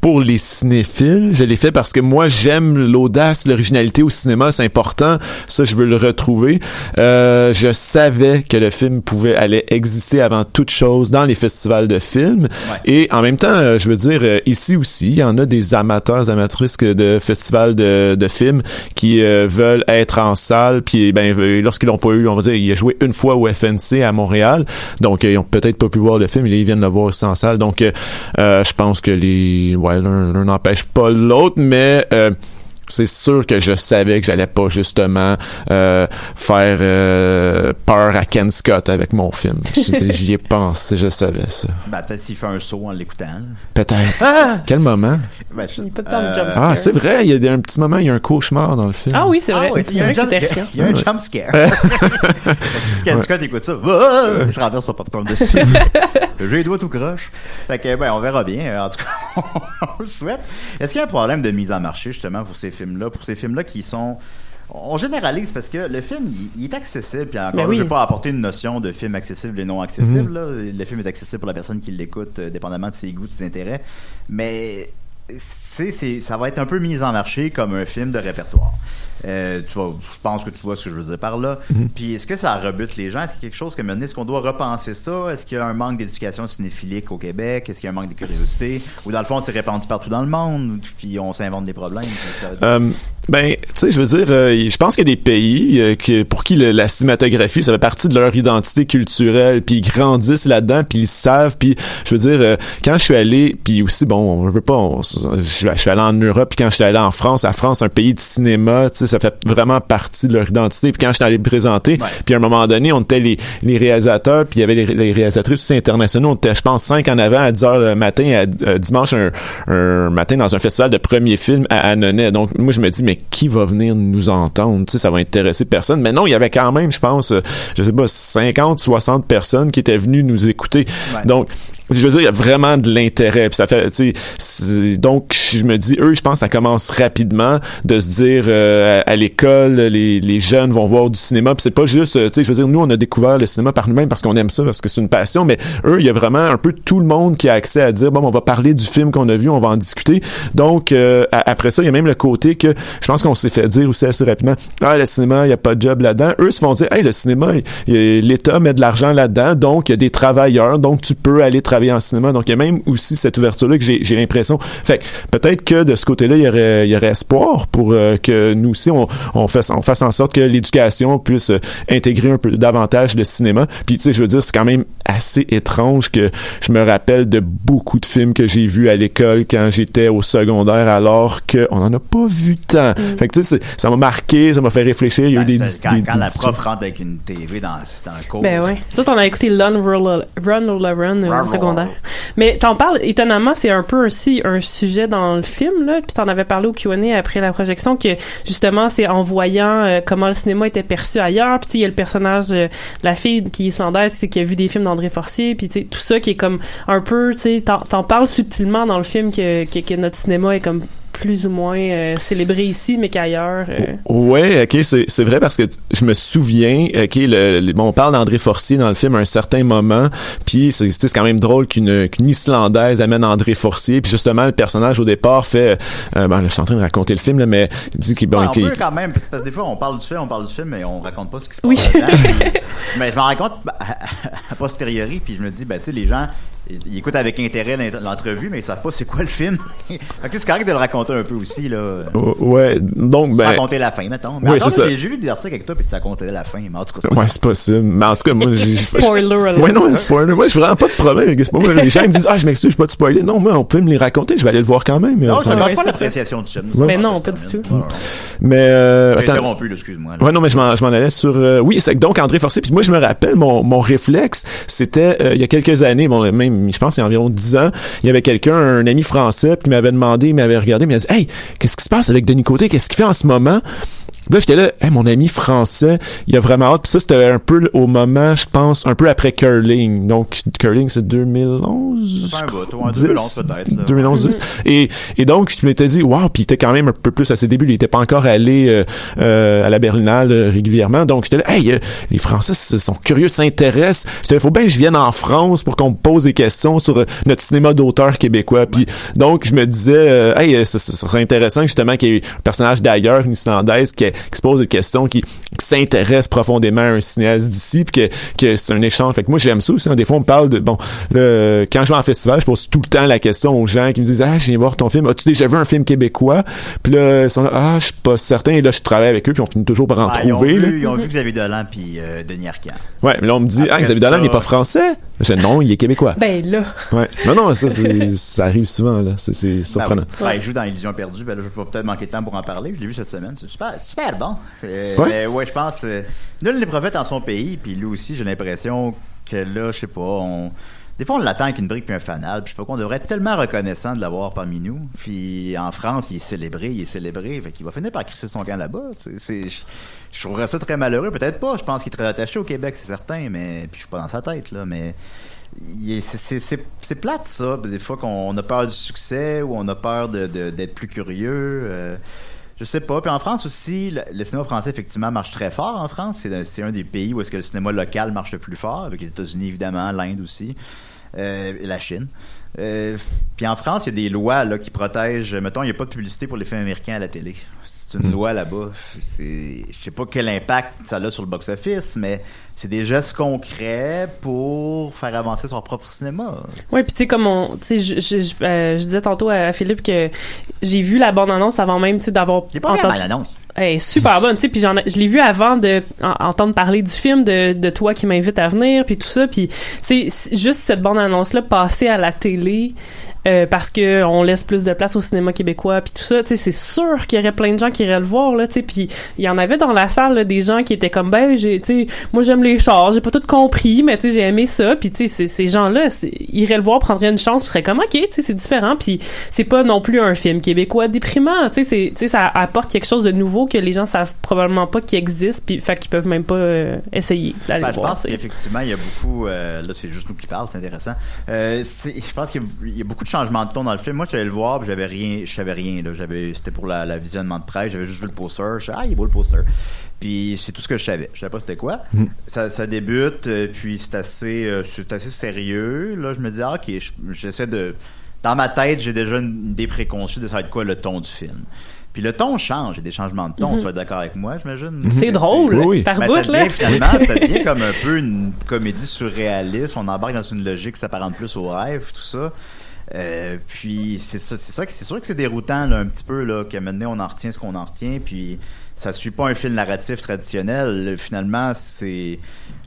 pour les cinéphiles. Je l'ai fait parce que moi j'aime l'audace, l'originalité au cinéma, c'est important. Ça, je veux le retrouver. Euh, je savais que le film pouvait aller exister avant toute chose dans les festivals de films. Et en même temps, euh, je veux dire, euh, ici aussi, il y en a des amateurs, amatrices de festivals de, de films qui euh, veulent être en salle. Puis, ben, euh, lorsqu'ils l'ont pas eu, on va dire, il a joué une fois au FNC à Montréal. Donc, ils ont peut-être pas pu voir le film. et là, ils viennent le voir en salle. Donc, euh, je pense que les, ouais, l'un n'empêche pas l'autre, mais euh, c'est sûr que je savais que j'allais pas justement euh, faire euh, peur à Ken Scott avec mon film. J'y ai pensé, je savais ça. Ben, peut-être s'il fait un saut en l'écoutant. Peut-être. Quel moment? Ben, je- Il n'y a pas de temps de euh, jump Ah, c'est vrai, il y a un petit moment, il y a un cauchemar dans le film. Ah oui, c'est vrai. Ah il y a un jump- était terrifiant. il y a un jump scare. si Ken Scott écoute ça, ah, il se renverse son popcorn dessus. J'ai les doigts tout croche. Fait que, ben, on verra bien. En tout cas, on le souhaite. Est-ce qu'il y a un problème de mise en marché, justement, pour ces films-là? Pour ces films-là qui sont. On généralise parce que le film, il, il est accessible. Puis encore, Ben là, oui. je ne vais pas apporter une notion de film accessible et non accessible. là. Le film est accessible pour la personne qui l'écoute, euh, dépendamment de ses goûts, de ses intérêts. Mais c'est, c'est, ça va être un peu mis en marché comme un film de répertoire. Euh, tu vois, je pense que tu vois ce que je veux dire par là. Puis est-ce que ça rebute les gens? Est-ce qu'il y a quelque chose que maintenant, est-ce qu'on doit repenser ça? Est-ce qu'il y a un manque d'éducation cinéphilique au Québec? Est-ce qu'il y a un manque de curiosité? Ou dans le fond, c'est répandu partout dans le monde, puis on s'invente des problèmes? Euh, ben, tu sais, je veux dire, euh, je pense qu'il y a des pays euh, que, pour qui le- la cinématographie, ça fait partie de leur identité culturelle, puis ils grandissent là-dedans, puis ils savent, puis je veux dire, quand je suis allé, puis aussi, bon, on veut pas, on- je, suis- je suis allé en Europe, puis quand je suis allé en France, la France, un pays de cinéma, tu sais, ça fait vraiment partie de leur identité, puis quand je suis allé me présenter, puis à un moment donné, on était les, les réalisateurs, puis il y avait les, les réalisatrices aussi internationaux, on était, je pense, cinq en avant à 10 heures le matin, à, euh, dimanche, un, un matin dans un festival de premier film à Annonay. Donc, moi, je me dis, mais qui va venir nous entendre? Tu sais, ça va intéresser personne. Mais non, il y avait quand même, je pense, euh, je sais pas, 50, 60 personnes qui étaient venues nous écouter. Ouais. Donc, je veux dire, il y a vraiment de l'intérêt. Puis ça fait, tu donc je me dis, eux, je pense, ça commence rapidement de se dire euh, à, l'école, les, les jeunes vont voir du cinéma. Puis c'est pas juste, euh, tu sais, je veux dire, nous, on a découvert le cinéma par nous-mêmes parce qu'on aime ça, parce que c'est une passion. Mais eux, il y a vraiment un peu tout le monde qui a accès à dire, bon, on va parler du film qu'on a vu, on va en discuter. Donc euh, après ça, il y a même le côté que je pense qu'on s'est fait dire aussi assez rapidement, ah, le cinéma, il y a pas de job là-dedans. Eux se font dire, hey, le cinéma, l'État met de l'argent là-dedans, donc il y a des travailleurs, donc tu peux aller travailler en cinéma. Donc il y a même aussi cette ouverture-là que j'ai l'impression. Fait peut-être que de ce côté-là, il y aurait, y aurait espoir pour euh, que nous aussi, on, on, fasse, on fasse en sorte que l'éducation puisse euh, intégrer un peu davantage le cinéma. Puis tu sais, je veux dire, c'est quand même assez étrange que je me rappelle de beaucoup de films que j'ai vus à l'école quand j'étais au secondaire, alors qu'on n'en a pas vu tant. Fait que tu sais, ça m'a marqué, ça m'a fait réfléchir. Il y a eu des, Ben, c'est quand, des- quand des- la des- prof rentre avec une TV dans, dans le cours. Ben ouais. Ça, on a écouté Run, Roll, Run, euh, Run, au secondaire. Mais t'en parles, étonnamment, c'est un peu aussi un sujet dans le film, là. Puis t'en avais parlé au Q&A après la projection que, justement, c'est en voyant euh, comment le cinéma était perçu ailleurs. Puis tu sais, il y a le personnage euh, de la fille qui est islandaise, qui, qui a vu des films d'André Forcier. Puis tout ça qui est comme un peu, tu sais, t'en, parles subtilement dans le film que, que notre cinéma est comme plus ou moins euh, célébré ici, mais qu'ailleurs. euh. Ouais, ok, c'est c'est vrai parce que je me souviens, ok, le, le- bon, on parle d'André Forcier dans le film à un certain moment, puis c'est c'est quand même drôle qu'une qu'une Islandaise amène André Forcier, puis justement le personnage au départ fait, euh, ben, je suis en train de raconter le film là, mais il dit qu'il bon, Ouais, on peut quand même, parce que des fois, on parle du film, on parle du film, mais on raconte pas ce qui se passe Oui. dedans. mais je m'en rends compte bah, à, posteriori, puis je me dis, ben, tu sais, les gens, ils écoutent avec intérêt l'entrevue, mais ils savent pas c'est quoi le film. c'est correct de le raconter un peu aussi, là. ouais, donc ben, raconter la fin, mettons. Mais Oui, c'est ça. j'ai j'ai lu des articles avec toi, puis ça racontait la fin, mais en tout cas. ouais, c'est possible, mais en tout cas moi, j'ai Spoiler alert. Ouais, non, un spoiler. Moi, je vraiment pas de problème avec les gens ils me disent, ah, je m'excuse, je peux pas te spoiler. Non, moi, on peut me les raconter, je vais aller le voir quand même. Non, ça ne pas l'appréciation du film. Mais Ça, non, pas du tout. Mais, euh, J'ai attends. interrompu, excuse-moi. Ouais, non, mais je m'en, allais sur. euh, oui, c'est donc André Forcier. Puis moi, je me rappelle mon, mon réflexe, c'était euh, il y a quelques années, bon, même, je pense, il y a environ 10 ans, il y avait quelqu'un, un ami français, qui m'avait demandé, il m'avait regardé, il m'a dit, hey, qu'est-ce qui se passe avec Denis Côté? Qu'est-ce qu'il fait en ce moment Là, j'étais là, hey, mon ami français, il a vraiment hâte. Puis ça, c'était un peu au moment, je pense, un peu après Curling. Donc, Curling, c'est 2011. Ça fait un bout, ouais, 10, 2011 peut-être, là. 2011, 10. Et, et donc, je m'étais dit, wow, puis il était quand même un peu plus à ses débuts. Il était pas encore allé euh, euh, à la Berlinale euh, régulièrement. Donc, j'étais là, hey, les Français sont curieux, s'intéressent. J'étais là, faut bien que je vienne en France pour qu'on me pose des questions sur notre cinéma d'auteur québécois. Puis, donc, je me disais, hey, ça, ça serait intéressant justement qu'il y ait un personnage d'ailleurs, une Islandaise, qui, qui se pose des questions, qui, qui s'intéresse profondément à un cinéaste d'ici, puis que, que c'est un échange. Fait que moi, j'aime ça aussi. hein. Des fois, on me parle de, bon, le, quand je vais en festival, je pose tout le temps la question aux gens qui me disent, ah, je viens voir ton film. As-tu déjà vu un film québécois? Puis là, ils sont là, ah, je suis pas certain. Et là, je travaille avec eux, puis on finit toujours par en Ah, ils, ont trouver, vu, ils ont vu Xavier Dolan puis euh, Denis Arcand. Ouais, mais là, on me dit, Après ah, Xavier Dolan ça- n'est pas français. Je dis, non, il est québécois. Ben là. Ouais. Non, non, ça, c'est- ça arrive souvent, là. C'est, Ben surprenant. oui. Ben, il joue dans Illusion perdue. Ben là, je vais peut-être manquer de temps pour en parler. Je l'ai vu cette semaine. C'est super, c'est super bon. Euh, Ouais. Mais ouais, je pense. Euh, nul n'est prophète en son pays. Puis lui aussi, j'ai l'impression que là, je sais pas, on. Des fois, on l'attend avec une brique puis un fanal. Puis je sais pas qu'on devrait être tellement reconnaissant de l'avoir parmi nous. Puis en France, il est célébré, il est célébré. Fait qu'il va finir par crisser son camp là-bas. Tu sais, c'est- je, je trouverais ça très malheureux. Peut-être pas. Je pense qu'il est très attaché au Québec, c'est certain. Mais puis je suis pas dans sa tête là. Mais c'est- plate ça, des fois qu'on a peur du succès ou on a peur de- de- d'être plus curieux. euh, je sais pas. Puis en France aussi, le, cinéma français effectivement marche très fort en France. C'est un- des pays où est-ce que le cinéma local marche le plus fort, avec les États-Unis évidemment, l'Inde aussi, euh, la Chine. Euh, puis en France, il y a des lois qui protègent. Mettons, il n'y a pas de publicité pour les films américains à la télé. C'est une loi là-bas. C'est, je sais pas quel impact ça a sur le box-office, mais c'est des gestes concrets pour faire avancer son propre cinéma. Ouais, puis tu sais comme on, tu sais, je, je, je, euh, je disais tantôt à Philippe que j'ai vu la bande annonce avant même, tu sais, d'avoir Il est pas bien l'annonce. Elle est super bonne, tu sais, puis j'en ai- je l'ai vu avant de en- entendre parler du film, de, de toi qui m'invite à venir, puis tout ça, puis tu sais, juste cette bande annonce là passer à la télé. Euh, parce que on laisse plus de place au cinéma québécois puis tout ça tu sais c'est sûr qu'il y aurait plein de gens qui iraient le voir là tu sais puis il y en avait dans la salle là, des gens qui étaient comme ben j'ai tu sais moi j'aime les chars j'ai pas tout compris mais tu sais j'ai aimé ça puis tu sais ces gens là iraient le voir prendraient une chance puis seraient comme ok tu sais c'est différent puis c'est pas non plus un film québécois déprimant tu sais c'est tu sais ça apporte quelque chose de nouveau que les gens savent probablement pas qui existe puis fait qu'ils peuvent même pas euh, essayer d'aller Ben, le je voir pense qu'effectivement, il y a beaucoup. euh, là, c'est juste nous qui parlons, c'est intéressant. Euh, je pense qu'il y a beaucoup de changements de ton dans le film. Moi, j'allais le voir, j'avais rien, je savais rien. Là. J'avais, c'était pour la, la visionnement de presse. J'avais juste vu le poster. Je ah, il est beau le poster. Puis c'est tout ce que je savais. Je savais pas c'était quoi. Ça, ça débute, euh, puis c'est assez, euh, c'est assez sérieux. Là, je me dis, ah, ok, je- j'essaie de. Dans ma tête, j'ai déjà une idée préconçue de ça va être quoi le ton du film. Puis le ton change, il y a des changements de ton. Tu vas être d'accord avec moi, j'imagine. c'est drôle Oui, oui. par Ben, bout ça là devient, finalement, ça devient comme un peu une comédie surréaliste. On embarque dans une logique qui s'apparente plus au rêve, tout ça. Euh, puis c'est ça, c'est que- sûr que c'est déroutant là, un petit peu là, qu'à maintenant on en retient ce qu'on en retient, puis ça suit pas un fil narratif traditionnel. Le- Finalement, c'est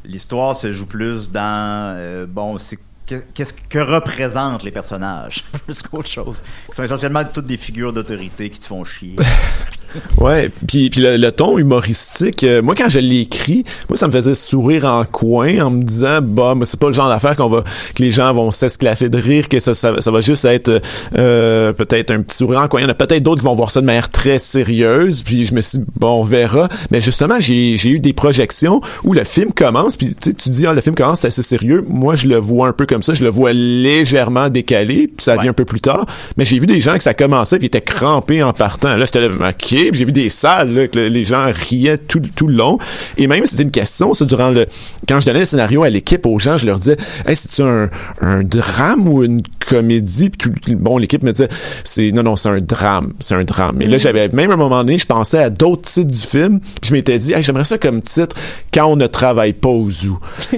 l'histoire se joue plus dans euh, bon, c'est que- qu'est-ce que représentent les personnages plus qu'autre chose. Qui sont essentiellement toutes des figures d'autorité qui te font chier. Ouais, puis puis le, le ton humoristique, euh, moi quand je l'ai écrit, moi ça me faisait sourire en coin en me disant bah mais c'est pas le genre d'affaire qu'on va que les gens vont s'esclaffer de rire que ça ça, ça va juste être euh, peut-être un petit sourire en coin. Il y en a peut-être d'autres qui vont voir ça de manière très sérieuse, puis je me suis dit, bon on verra, mais justement j'ai j'ai eu des projections où le film commence puis tu sais tu dis ah le film commence c'est assez sérieux. Moi je le vois un peu comme ça, je le vois légèrement décalé, puis ça vient un peu plus tard, mais j'ai vu des gens que ça commençait puis étaient crampés en partant. Là j'étais là OK, j'ai vu des salles là, que le- les gens riaient tout, tout le long. Et même, c'était une question, ça, durant le... Quand je donnais le scénario à l'équipe, aux gens, je leur disais, « Hey, c'est-tu un, un drame ou une comédie? » Puis tout- bon, l'équipe me disait, c'est non, non, c'est un drame. C'est un drame. Et là, j'avais, même à un moment donné, je pensais à d'autres titres du film. Puis je m'étais dit, hey, j'aimerais ça comme titre, « Quand on ne travaille pas au zoo. »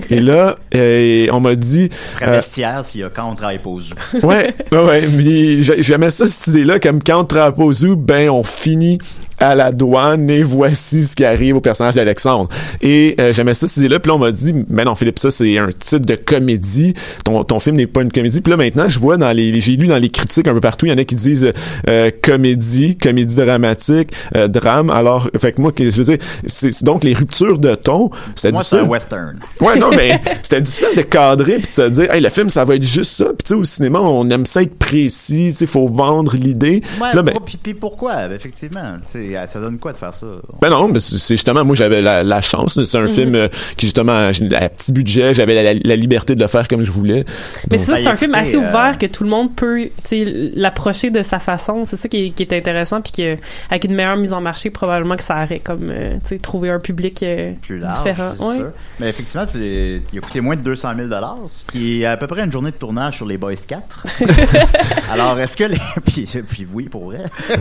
Et là, euh, on m'a dit... Très euh, s'il y a quand on travaille pas aux zoo. ouais, ouais, mais j'a- J'aimais ça, cette idée-là, comme quand on travaille pas au zoo, ben, on finit à la douane et voici ce qui arrive au personnage d'Alexandre. Et euh, j'aimais ça, cette idée-là. Puis là, on m'a dit, mais non, Philippe, ça, c'est un titre de comédie. Ton, ton film n'est pas une comédie. Puis là, maintenant, je vois dans les... J'ai lu dans les critiques un peu partout, il y en a qui disent euh, comédie, comédie dramatique, euh, drame. Alors, fait que moi, je veux dire, c'est donc les ruptures de ton, c'est Moi, c'est difficile. un western. Ouais, non, mais c'était difficile de cadrer puis de se dire, hey, le film, ça va être juste ça. Puis tu sais, au cinéma, on aime ça être précis, tu sais, faut vendre l'idée. Ouais, Là, ben, puis, puis pourquoi, effectivement? Tu ça donne quoi de faire ça? ben non, mais c'est justement, moi, j'avais la, la chance. C'est un film euh, qui, justement, à petit budget, j'avais la, la- la liberté de le faire comme je voulais. Mais c'est ça, c'est un film assez euh, ouvert que tout le monde peut l'approcher de sa façon. C'est ça qui est, qui est intéressant, puis que avec une meilleure mise en marché, probablement que ça aurait comme euh, tu sais, trouvé un public euh, plus large. différent. c'est Ouais. sûr. Mais effectivement, il a coûté moins de 200 000 ce qui est à peu près une journée de tournage sur les Boys 4. Alors, est-ce que les... puis, puis oui, pour vrai.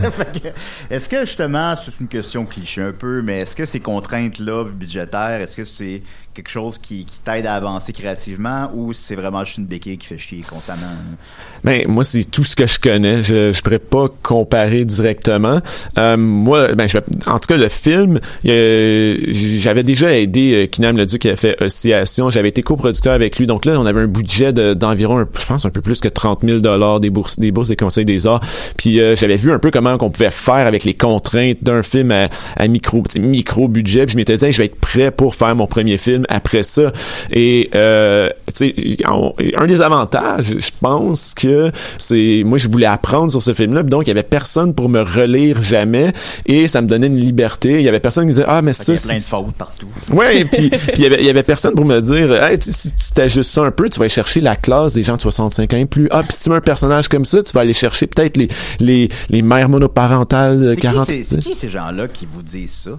Est-ce que, justement, c'est une question cliché un peu, mais est-ce que ces contraintes-là budgétaires, est-ce que c'est quelque chose qui, qui t'aide à avancer créativement ou c'est vraiment juste une béquille qui fait chier constamment? Ben, moi, c'est tout ce que je connais. Je, je pourrais pas comparer directement. Euh, moi, ben, je en tout cas, le film, euh, j'avais déjà aidé euh, Kinam Leduc qui a fait Oscillation. J'avais été coproducteur avec lui. Donc là, on avait un budget de- d'environ, je pense, un peu plus que 30 000 dollars des bourses, des bourses des conseils des arts. Puis euh, j'avais vu un peu comment qu'on pouvait faire avec les contraintes d'un film à, à micro, micro budget. Puis je m'étais dit, je vais être prêt pour faire mon premier film après ça. Et euh, on- un des avantages, je pense que c'est, moi, je voulais apprendre sur ce film-là. Donc, il y avait personne pour me relire jamais, et ça me donnait une liberté. Il y avait personne qui me disait, ah, mais ça, y a plein de fautes partout. Ouais, puis puis il y avait il y avait personne pour me dire hey, si tu t'ajustes ça un peu, tu vas aller chercher la classe des gens de 65 ans et plus. Ah, puis si tu mets un personnage comme ça, tu vas aller chercher peut-être les les les mères monoparentales de C'est qui, 40 ces- c'est qui ces gens-là qui vous disent ça?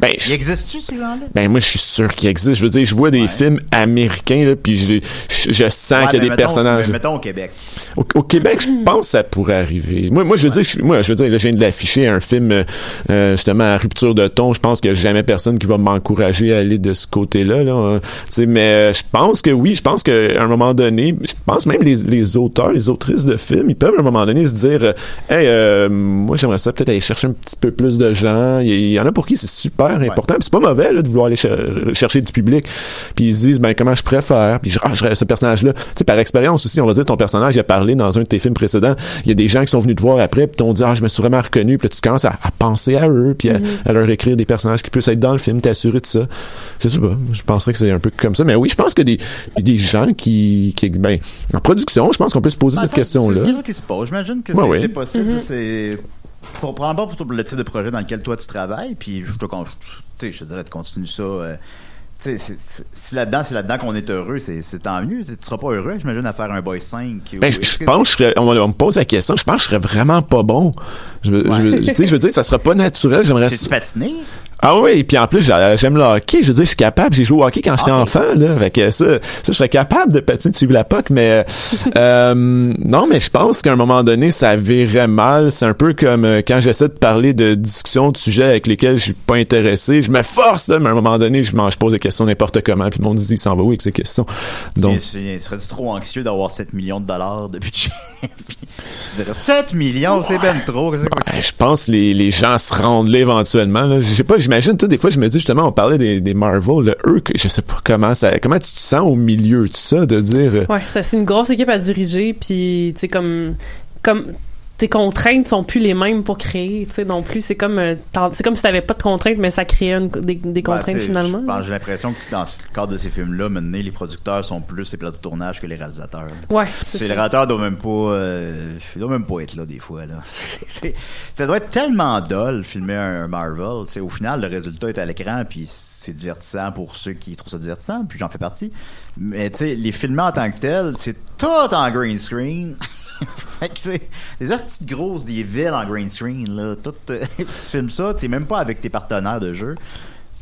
Ben, Il existe-tu ces gens-là? ben moi je suis sûr qu'il existe. Je veux dire, je vois des films américains là, puis je, les- je, je sens Ouais, qu'il y a des mettons- personnages. Mettons au Québec. Au, au Québec, je pense que ça pourrait arriver. Moi, moi, je veux dire, je, moi, je veux dire, là, je viens de l'afficher un film euh, euh, justement à rupture de ton. Je pense qu'il n'y a jamais personne qui va m'encourager à aller de ce côté-là. Là, hein. Mais euh, je pense que oui, je pense qu'à un moment donné, je pense même les, les auteurs, les autrices de films, ils peuvent à un moment donné se dire, hey, euh, moi j'aimerais ça peut-être aller chercher un petit peu plus de gens. Il y, en a pour qui c'est super important. C'est pas mauvais là, de vouloir aller cher- chercher du public. Puis ils se disent, ben comment je préfère. Puis je, ah, je- ce personnage-là, tu sais, par expérience aussi, on va dire ton personnage, il a parlé dans un de tes films précédents. Il y a des gens qui sont venus te voir après, puis t'ont dit, ah, je me suis vraiment reconnu. Puis là, tu commences à, à penser à eux, puis à, à leur écrire des personnages qui puissent être dans le film, t'assurer de ça. Je sais pas. Je penserais que c'est un peu comme ça. Mais oui, je pense que des, des gens qui, qui, ben, en production, je pense qu'on peut se poser Ben, cette question-là. C'est une question qui se pose. J'imagine que c'est ouais. c'est possible. C'est pour prendre pas pour le type de projet dans lequel toi tu travailles. Puis je te, je te dirais de continuer ça. euh, tu si là-dedans, c'est là-dedans qu'on est heureux, c'est tant mieux. Tu seras pas heureux, j'imagine, à faire un boy 5. ou- Ben, je, pense que on, on me pose la question, je pense que je serais vraiment pas bon. Je, veux- je, veux- tu sais, je veux dire, ça sera pas naturel. J'aimerais. C'est-tu patiner? Ah oui, et puis en plus, j'a- j'aime le hockey. Je veux dire, je suis capable. J'ai joué au hockey quand j'étais Ok. enfant, là. Fait que ça, ça, je serais capable de patiner, de suivre la puck, mais euh, non, mais je pense qu'à un moment donné, ça virait mal. C'est un peu comme euh, quand j'essaie de parler de discussions, de sujets avec lesquels je suis pas intéressé. Je me force, là, mais à un moment donné, je, m'en- je pose des questions n'importe comment, puis le monde dit, il s'en va où avec ces questions? Donc, serais-tu trop anxieux d'avoir 7 millions de dollars de budget? Puis, tu dirais 7 millions, c'est ben trop. Je pense que les, les gens se rendent là éventuellement. Là. Je sais pas, j'imagine, tu sais, des fois, je me dis justement, on parlait des, Marvel, là, eux, je sais pas comment ça, comment tu te sens au milieu de ça, de dire, euh, Ouais, ça c'est une grosse équipe à diriger, puis tu sais comme comme tes contraintes sont plus les mêmes pour créer, tu sais non plus. C'est comme euh, c'est comme si t'avais pas de contraintes, mais ça créait une- des, des Ben, contraintes tu finalement. J'ai l'impression que dans le cadre de ces films-là, maintenant, les producteurs sont plus les plateaux de tournage que les réalisateurs. Ouais, C'est les réalisateurs doivent même pas, euh, doivent même pas être là des fois là. Ça doit être tellement dull filmer un Marvel. C'est au final le résultat est à l'écran puis c'est divertissant pour ceux qui trouvent ça divertissant puis j'en fais partie. Mais tu sais les films en tant que tels c'est tout en green screen. fait que c'est des astuces grosses des villes en green screen là. Tout, euh, tu filmes ça, t'es même pas avec tes partenaires de jeu.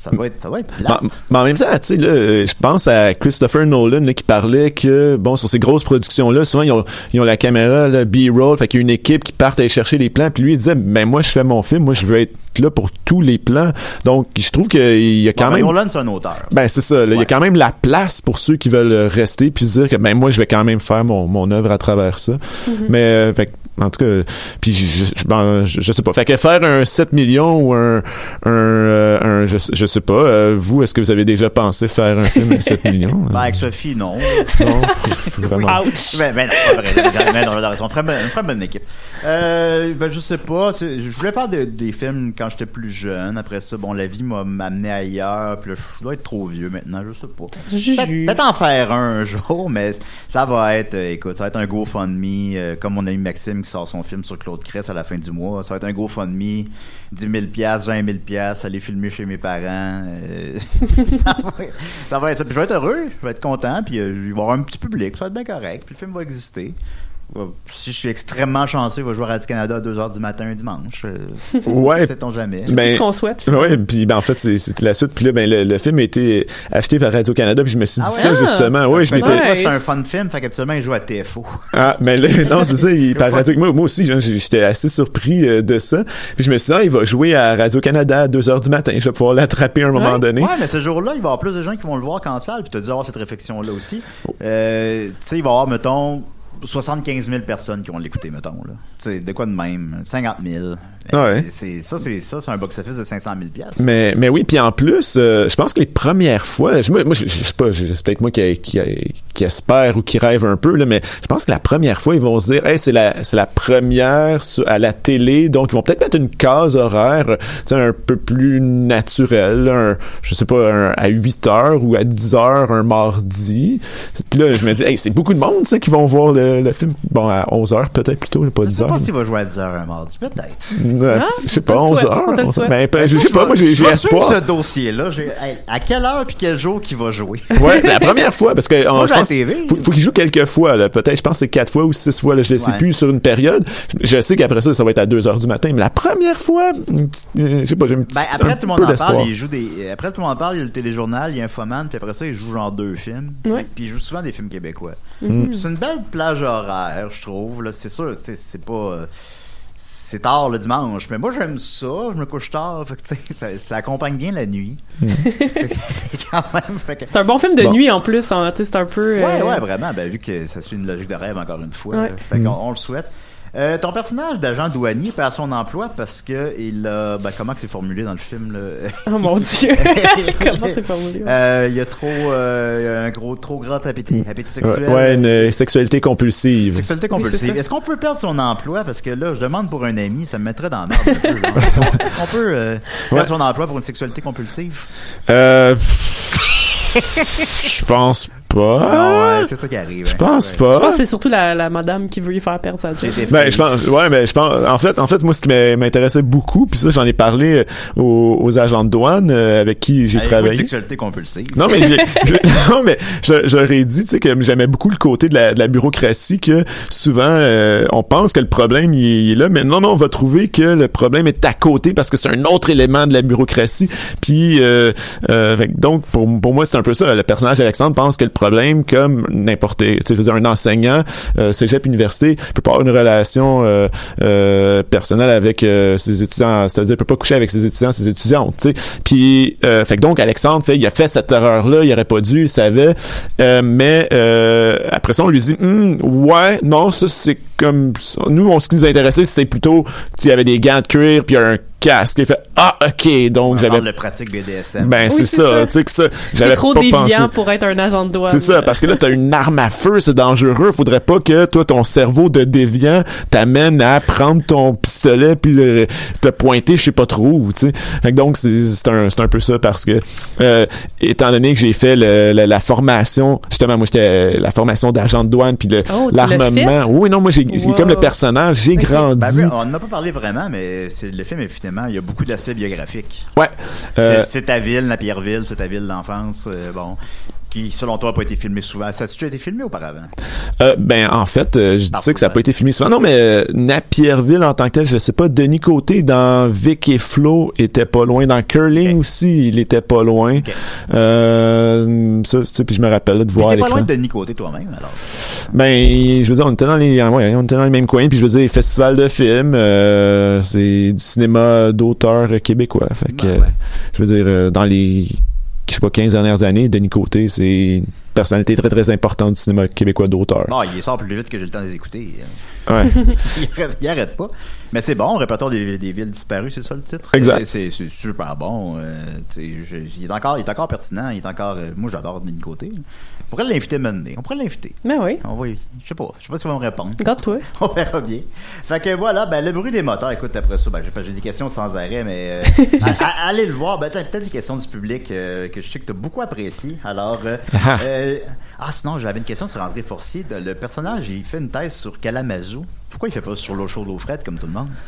Ça doit être, ça doit être plate. Mais, mais en même temps, tu sais, là, euh, je pense à Christopher Nolan là, qui parlait que, bon, sur ces grosses productions-là, souvent, ils ont, ils ont la caméra, là, B-roll, fait qu'il y a une équipe qui part aller chercher les plans, puis lui, il disait, ben moi, je fais mon film, moi, je veux être là pour tous les plans. Donc, je trouve qu'il y a quand Bon, ben, même... Nolan c'est un auteur. Ben c'est ça, là, il y a quand même la place pour ceux qui veulent rester puis se dire que ben moi je vais quand même faire mon, mon œuvre à travers ça. Mais euh, fait que, en tout cas, puis je, je, ben, je, je sais pas. Fait que faire un 7 millions ou un un, euh, un je, je sais pas, euh, vous est-ce que vous avez déjà pensé faire un film à 7 millions Ben, Euh, avec Sophie, non. Non, vraiment. Ouch. Ben, ben non, c'est pas vrai. Ben, non, t'as raison. On ferait, ben- on ferait une bonne équipe. Euh, ben, je sais pas. Je voulais faire de- des films quand j'étais plus jeune. Après ça, bon, la vie m'a m'a amené ailleurs. Puis là, je dois être trop vieux maintenant. Je sais pas. Peut- Peut-être en faire un, un jour, mais ça va être, euh, écoute, ça va être un GoFundMe, euh, comme mon ami Maxime qui sort son film sur Claude Cress à la fin du mois. Ça va être un GoFundMe, 10 000 piastres, 20 000 piastres, aller filmer chez mes parents. euh, ça, va, être- ça je vais être heureux, je vais être content, puis euh, il va y avoir un petit public, ça va être bien correct, puis le film va exister. Va- si je suis extrêmement chanceux, il va jouer à Radio-Canada à 2h du matin un dimanche. Euh, Ouais. Sait-on jamais. C'est Ben, ce qu'on souhaite. Ouais, puis ben en fait c'est- c'était la suite puis là ben le, le film a été acheté par Radio Canada puis je me suis dit Ah ouais? ça Ah! justement. Ouais, je Mais m'étais c'est un fun film, fait qu'habituellement, il joue à TFO. Ah, mais là, non, c'est ça, il par Radio moi, moi aussi, j'ai- j'étais assez surpris euh, de ça. Puis je me suis dit, ah, il va jouer à Radio-Canada à 2h du matin. Je vais pouvoir l'attraper à un moment Ouais. donné. Ouais, mais ce jour-là, il va y avoir plus de gens qui vont le voir qu'en salle, puis tu as dû avoir cette réflexion-là aussi. Euh, tu sais, il va y avoir, mettons, 75 000 personnes qui vont l'écouter, mettons. Là. De quoi de même? 50 000. Ah ouais. C'est, ça, c'est ça, c'est un box-office de 500 000 piastres. Mais, mais oui, puis en plus, euh, je pense que les premières fois, je, moi, moi, je, je sais pas, c'est peut-être moi qui, qui, qui espère ou qui rêve un peu, là, mais je pense que la première fois, ils vont se dire, hey, c'est la, c'est la première à la télé, donc ils vont peut-être mettre une case horaire, un peu plus naturelle, un, je sais pas, un, à 8 heures ou à 10 heures un mardi. Puis là, je me dis, hey, c'est beaucoup de monde, ça, qui vont voir le, le film, bon, à 11 heures peut-être plutôt, pas Je 10 sais pas s'il va jouer à 10 h un mardi, peut-être. Euh, je sais pas, le 11 souhaite, heures? on te le 11 souhaite. Ben, ben, je sais pas, moi, j'ai Je espoir. ce dossier-là. À quelle heure puis quel jour qu'il va jouer? Ouais, la première fois, parce que Moi, je pense, TV. faut, faut qu'il joue quelques fois, là. Peut-être, je pense que c'est quatre fois ou six fois, là. Je ne sais plus sur une période. Je sais qu'après ça, ça va être à 2 heures du matin. Mais la première fois, petite, euh, je sais pas, j'ai une petite, Ben, après, un tout le monde en parle, il joue des. Après, tout le monde en parle, il y a le téléjournal, il y a Infoman, puis après ça, il joue genre deux films. Puis il joue souvent des films québécois. Mm. C'est une belle plage horaire, je trouve. Là, c'est sûr, tu sais, c'est pas. euh, C'est tard le dimanche, mais moi j'aime ça, je me couche tard, fait que, ça, ça accompagne bien la nuit. Que- C'est un bon film de Bon. nuit en plus. hein, tu sais, c'est un peu. Ouais, euh, ouais, vraiment. Ben, vu que ça suit une logique de rêve, encore une fois. Ouais. là. Fait qu'on on le souhaite. Euh, ton personnage d'agent douanier perd son emploi parce que il a. Ben, comment que c'est formulé dans le film, là? Oh mon dieu. Comment c'est formulé? ouais. Euh, il y a trop. euh, un gros, trop grand appétit. Appétit sexuel. Ouais, ouais, une euh, sexualité compulsive. Sexualité compulsive. Est-ce qu'on peut perdre son emploi? Parce que là, je demande pour un ami, ça me mettrait dans peu. genre. Est-ce qu'on peut euh, perdre Ouais. son emploi pour une sexualité compulsive? Euh, je pense pas. ouais, c'est ça qui arrive. Je hein. pense Ouais. Je pense pas. que c'est surtout la, la madame qui veut lui faire perdre sa job. Ben, je pense, ouais, mais je pense, en fait, en fait, moi, ce qui m'intéressait beaucoup, puis ça, j'en ai parlé euh, aux, aux agents de douane euh, avec qui j'ai travaillé. sexualité compulsive. Non, mais non, mais je- j'aurais dit, tu sais, que j'aimais beaucoup le côté de la, de la bureaucratie, que souvent, euh, on pense que le problème, il est, il est là, mais non, non, on va trouver que le problème est à côté parce que c'est un autre élément de la bureaucratie. Puis, euh, euh, donc, pour, pour moi, c'est un peu ça. Le personnage d'Alexandre pense que le problème, comme n'importe, un enseignant, euh, cégep université, peut pas avoir une relation euh, euh, personnelle avec euh, ses étudiants, c'est-à-dire peut pas coucher avec ses étudiants, ses étudiantes, tu sais. Puis, fait que donc Alexandre fait, il a fait cette erreur-là, il aurait pas dû, il savait, mais après ça on lui dit, Hum, ouais, non, ça c'est comme, nous, on, ce qui nous intéressait, c'est plutôt, il y avait des gants de cuir puis un casque. Il fait, ah, ok, donc On j'avais de pratique BDSM. ben, Oui, c'est ça, ça. tu sais que ça, C'est j'avais trop pas pensé. déviant pour être un agent de douane. C'est ça, parce que là, t'as une arme à feu, c'est dangereux. Faudrait pas que toi, ton cerveau de déviant t'amène à prendre ton pistolet puis le, te pointer, je sais pas trop où, tu sais. Fait que donc, c'est un, c'est un peu ça parce que, euh, étant donné que j'ai fait le- le- la formation, justement, moi, j'étais la formation d'agent de douane puis le- Oh, l'armement. Oui, non, moi, j'ai Wow. comme le personnage, j'ai grandi. Ben, on n'en a pas parlé vraiment, mais c'est le film, il y a beaucoup d'aspects biographiques. ouais. Euh, C'est- ta ville, la Pierreville, c'est ta ville d'enfance, euh, bon, qui, selon toi, n'a pas été filmé souvent. Ça a-tu été filmé auparavant? Euh, ben en fait, euh, je dis ça que ça n'a pas été filmé souvent. Non, mais euh, Napierville en tant que tel, je sais pas. Denis Côté dans Vic et Flo était pas loin. Dans Curling aussi, il était pas loin. Euh, ça, tu sais, puis je me rappelle là, de voir T'es pas l'écran. loin de Denis Côté toi-même, alors. Ben, je veux dire, on était dans les, ouais, on était dans les mêmes coins. Puis je veux dire, festival de films, euh, c'est du cinéma d'auteur québécois. Fait que, Ben ouais. je veux dire, dans les, je sais pas, 15 dernières années, Denis Côté, c'est personnalité très très importante du cinéma québécois d'auteur. Bon, il sort plus vite que j'ai le temps de les écouter. Ouais. il, arrête, il arrête pas. Mais c'est bon, répertoire des, des villes disparues, c'est ça le titre? Exact. Et C'est c'est super bon. euh, tu je- il, est encore, il est encore pertinent. Il est encore. euh, moi, j'adore Denis Côté. On pourrait l'inviter maintenant. On pourrait l'inviter. Mais oui. On va y- Je sais pas. Je sais pas s'il va me répondre. Garde-toi. On verra bien. Fait que voilà, ben, le bruit des moteurs, écoute, après ça, ben, j'ai j'ai des questions sans arrêt, mais euh, à- à- allez le voir. Ben, t'as peut-être des questions du public euh, que je sais que t'as beaucoup apprécié. Alors, Ah. sinon, j'avais une question sur André Forcier. Le personnage, il fait une thèse sur Kalamazoo. Pourquoi il fait pas sur l'eau chaude, l'eau frette, comme tout le monde?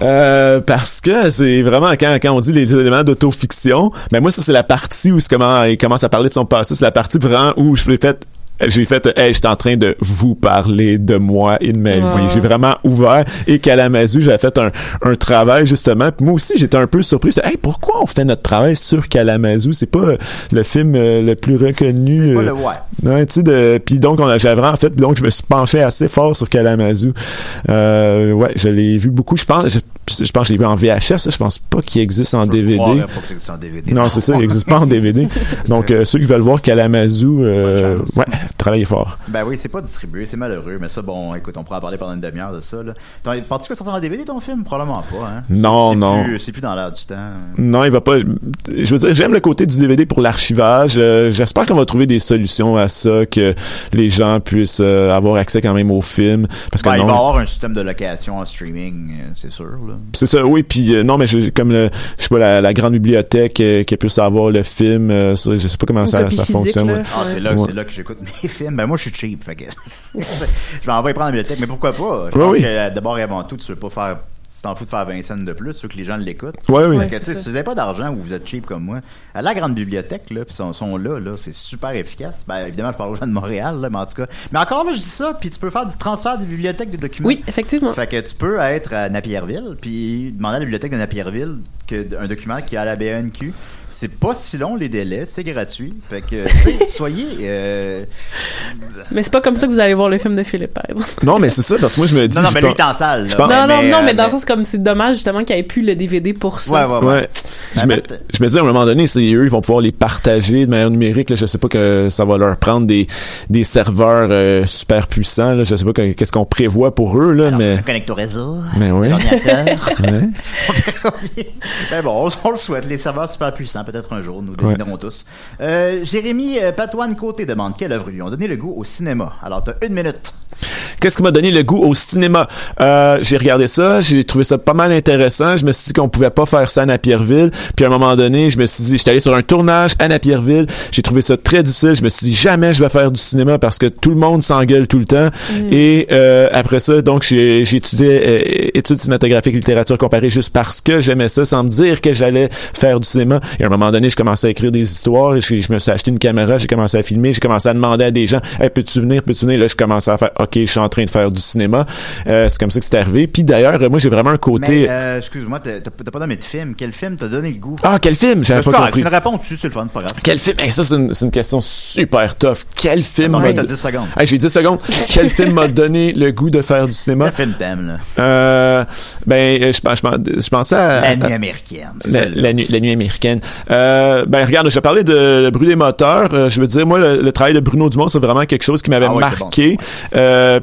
Euh, parce que c'est vraiment quand, on dit les éléments d'autofiction, ben moi ça c'est la partie où comment il commence à parler de son passé, c'est la partie vraiment où je l'ai fait j'ai fait, hey, j'étais en train de vous parler de moi et de ma vie. Ouais. J'ai vraiment ouvert. Et Kalamazoo, j'avais fait un, un travail, justement. Puis moi aussi, j'étais un peu surpris. J'étais, hey, pourquoi on fait notre travail sur Kalamazoo? C'est pas euh, le film euh, le plus reconnu. Pas euh, le ouais. Ouais, tu sais, de, puis donc, on a, j'avais vraiment fait, donc je me suis penché assez fort sur Kalamazoo. Euh, ouais, je l'ai vu beaucoup. Je pense, je, je pense que je l'ai vu en VHS. Je pense pas qu'il existe en Je DVD. croirais pas que c'est en DVD. Non, c'est ça, il n'existe pas en DVD. Donc, euh, ceux qui veulent voir Kalamazoo, euh, ouais, travaillez fort. Ben oui, c'est pas distribué, c'est malheureux, mais ça, bon, écoute, on pourra en parler pendant une demi-heure de ça, là. T'en- Penses-tu que ça sort en DVD ton film? Probablement pas, hein. Non, C'est non. plus- C'est plus dans l'air du temps. Non, il va pas. Je veux dire, j'aime le côté du DVD pour l'archivage. Euh, J'espère qu'on va trouver des solutions à ça, que les gens puissent euh, avoir accès quand même au film. Parce que Ben, il va y avoir un système de location en streaming, euh, c'est sûr, là. c'est ça, oui. Puis euh, non, mais je- comme le, je sais pas la, la grande bibliothèque euh, qui puisse avoir le film, euh, je sais pas comment ça, fonctionne. ouais. Ah, c'est là, Ouais. là que j'écoute mes films. Ben, moi, je suis cheap, fait que. je vais envoyer prendre la bibliothèque, mais pourquoi pas? Je pense oui. que, euh, d'abord et avant tout, tu veux pas faire. Tu t'en fous de faire 20 cents de plus, tu veux que les gens l'écoutent. Ouais, oui. C'est si vous n'avez pas d'argent ou vous êtes cheap comme moi, à la grande bibliothèque, là, puis sont, sont là, là, c'est super efficace. Ben, évidemment, je parle aux gens de Montréal, là, mais en tout cas. Mais encore là, je dis ça, puis tu peux faire du transfert des bibliothèques de documents. Oui, effectivement. Fait que tu peux être à Napierville, puis demander à la bibliothèque de Napierville que un document qui est à la BNQ. C'est pas si long les délais, c'est gratuit. Fait que, soyez. euh, Mais c'est pas comme ça que vous allez voir le film de Philippe, par exemple. Non, mais c'est ça, parce que moi, je me dis. Non, non, mais lui, en salle. là. non, non, non, euh, mais dans le sens comme c'est dommage justement qu'il n'y ait plus le DVD pour ça. Ouais, ouais, ouais. Ouais. Je Ben, me, je me dis à un moment donné, c'est eux, ils vont pouvoir les partager de manière numérique. Là, je sais pas que ça va leur prendre des, des serveurs euh, super puissants. Là, je sais pas que- qu'est-ce qu'on prévoit pour eux là, Alors, mais connecte au réseau. mais oui. L'ordinateur. Ouais. Bien. Ben bon, on, on le souhaite. Les serveurs super puissants, peut-être un jour, nous devinerons tous. Euh, Jérémy euh, Patoine Côté demande quelle œuvre lui ont donné le goût au cinéma. Alors, t'as une minute. Qu'est-ce qui m'a donné le goût au cinéma? Euh, J'ai regardé ça, j'ai trouvé ça pas mal intéressant. Je me suis dit qu'on pouvait pas faire ça à Napierville. Puis à un moment donné, je me suis dit, j'étais allé sur un tournage à Napierville. J'ai trouvé ça très difficile. Je me suis dit jamais je vais faire du cinéma parce que tout le monde s'engueule tout le temps. Et euh, après ça, donc j'ai j'ai étudié euh, études cinématographiques et littérature comparée juste parce que j'aimais ça, sans me dire que j'allais faire du cinéma. Et à un moment donné, je commençais à écrire des histoires. Et je, je me suis acheté une caméra, j'ai commencé à filmer, j'ai commencé à demander à des gens, hey, peux-tu venir, peux-tu venir Là, je commençais à faire, ok, je suis en train de faire du cinéma. Euh, c'est comme ça que c'est arrivé. Puis d'ailleurs, euh, moi, j'ai vraiment un côté. Euh, excuse-moi, t'as pas nommé de film. Quel film t'a donné le goût? Ah, quel film? J'avais pas correct, compris. une réponse dessus, c'est le fun, c'est pas grave. Quel film? Hey, Ça, c'est une, c'est une question super tough. Quel film m'a t'as do- 10 secondes. Hey, j'ai 10 secondes. Quel film m'a donné le goût de faire du cinéma? Quel film t'aimes, là? euh, Ben, je, je, pensais à... La à- nuit américaine. La, nuit, la nuit américaine. Euh, ben regarde, je parlais de des moteurs. Euh, je veux dire, moi, le, le travail de Bruno Dumont, c'est vraiment quelque chose qui m'avait Ah ouais, marqué.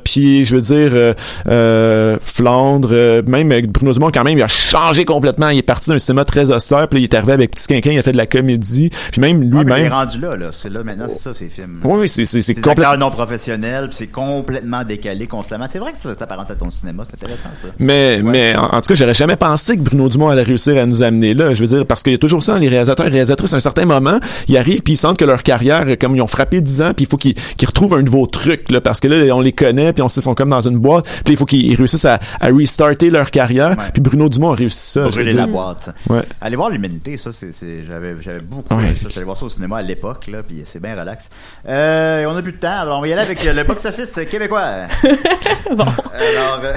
Puis je veux dire, euh, euh, Flandre, euh, même avec Bruno Dumont, quand même, il a changé complètement. Il est parti d'un cinéma très austère, puis il est arrivé avec Petit Quinquin, il a fait de la comédie. Puis même Ah, mais il est lui-même. rendu là, là. C'est là, maintenant, c'est ça, ces films. oui, c'est c'est c'est complètement. non professionnels, puis c'est complètement décalé constamment. C'est vrai que ça s'apparente à ton cinéma, c'est intéressant, ça. Mais, mais en, en tout cas, j'aurais jamais pensé que Bruno Dumont allait réussir à nous amener là. Je veux dire, parce qu'il y a toujours ça, les réalisateurs et réalisatrices, à un certain moment, ils arrivent puis ils sentent que leur carrière, comme ils ont frappé 10 ans, puis il faut qu'ils qu'ils retrouvent un nouveau truc, là, parce que là, on les connaît, puis on qu'ils sont comme dans une boîte, puis il faut qu'ils réussissent à, à restarter leur carrière. Ouais. Puis Bruno Dumont a réussi ça. Brûler la boîte. Ouais. Allez voir l'humanité, ça, c'est, j'avais, j'avais beaucoup Ouais. ça. J'allais voir ça au cinéma à l'époque, là, puis c'est bien relax. Euh, on a plus de temps, alors on va y aller avec le box-office québécois. Bon. Alors, euh,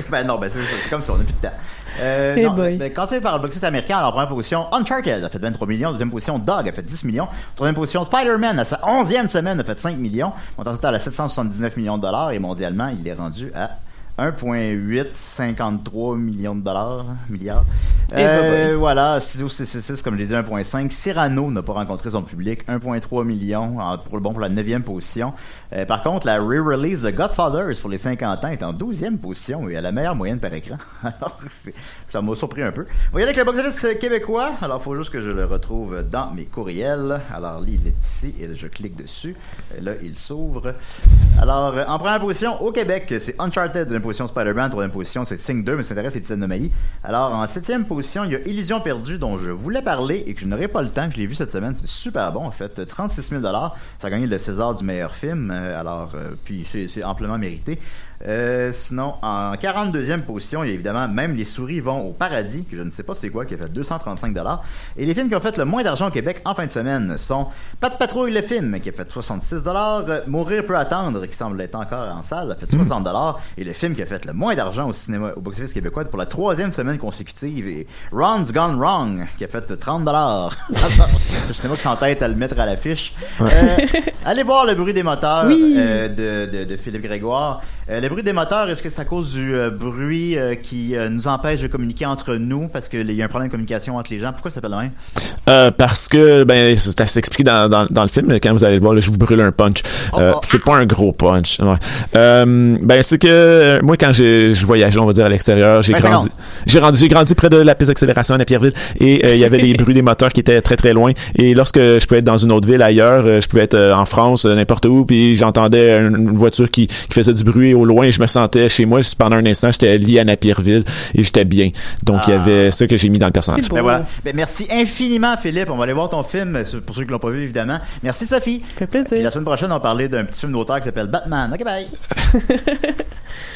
ben non, ben c'est, c'est comme ça, on a plus de temps. Euh, Eh non, ben, quand tu par le box-office américain, alors première position, Uncharted a fait 23 millions, deuxième position, Dog a fait 10 millions, troisième position, Spider-Man à sa onzième semaine a fait 5 millions, montant total à 779 millions de dollars, et mondialement, il est rendu à 1,853 millions de dollars, milliards. Eh, Euh, bah, voilà, Studio 666, comme je l'ai dit, 1.5. Cyrano n'a pas rencontré son public, 1.3 millions en- pour le bon pour la 9e position. Euh, par contre, la re-release de Godfathers pour les 50 ans est en 12e position et à la meilleure moyenne par écran. Alors, c'est- ça m'a surpris un peu. On va y aller avec le box-office québécois. Alors, il faut juste que je le retrouve dans mes courriels. Alors, là, il est ici et je clique dessus. Là, il s'ouvre. Alors, en première position, au Québec, c'est Uncharted, deuxième position Spider-Man, troisième position, c'est Sing 2, mais ça s'intéresse à les petites anomalies. Alors, en septième position, il y a Illusion perdue, dont je voulais parler et que je n'aurai pas le temps, que je l'ai vu cette semaine. C'est super bon, en fait. 36 000 Ça a gagné le César du meilleur film. Euh, alors, euh, puis c'est amplement mérité. Euh, sinon, en 42e position, il y a évidemment Même les souris vont au paradis, que je ne sais pas c'est quoi, qui a fait 235 Et les films qui ont fait le moins d'argent au Québec en fin de semaine sont Pas de patrouille le film, qui a fait 66 euh, Mourir peut attendre, qui semble être encore en salle, a fait 60 Et le film qui a fait le moins d'argent au cinéma, au box-office québécois pour la troisième semaine consécutive est Ron's Gone Wrong, qui a fait 30 Le cinéma qui s'entête à le mettre à l'affiche. Euh, allez voir Le bruit des moteurs Oui. euh, de, de, de Philippe Grégoire. Euh, le bruit des moteurs, est-ce que c'est à cause du euh, bruit euh, qui euh, nous empêche de communiquer entre nous? Parce qu'il y a un problème de communication entre les gens? Pourquoi ça s'appelle le même? Parce que ben ça s'explique dans, dans, dans le film quand vous allez le voir là, je vous brûle un punch Oh, oh. c'est pas un gros punch ouais. ben c'est que moi quand j'ai je voyageais on va dire à l'extérieur j'ai Ben, grandi j'ai grandi près de la piste d'accélération à Pierreville et il y avait les bruits des moteurs qui étaient très très loin et lorsque je pouvais être dans une autre ville ailleurs je pouvais être en France n'importe où puis j'entendais une, une voiture qui, qui faisait du bruit au loin et je me sentais chez moi pendant un instant j'étais lié à Napierville et j'étais bien donc il y Ah. avait ça que j'ai mis dans le personnage. Ben voilà. Ben, merci infiniment, Philippe. On va aller voir ton film, euh, pour ceux qui l'ont pas vu, évidemment. Merci, Sophie. Ça fait Puis la plaisir. semaine prochaine, on va parler d'un petit film d'auteur qui s'appelle Batman. OK, bye.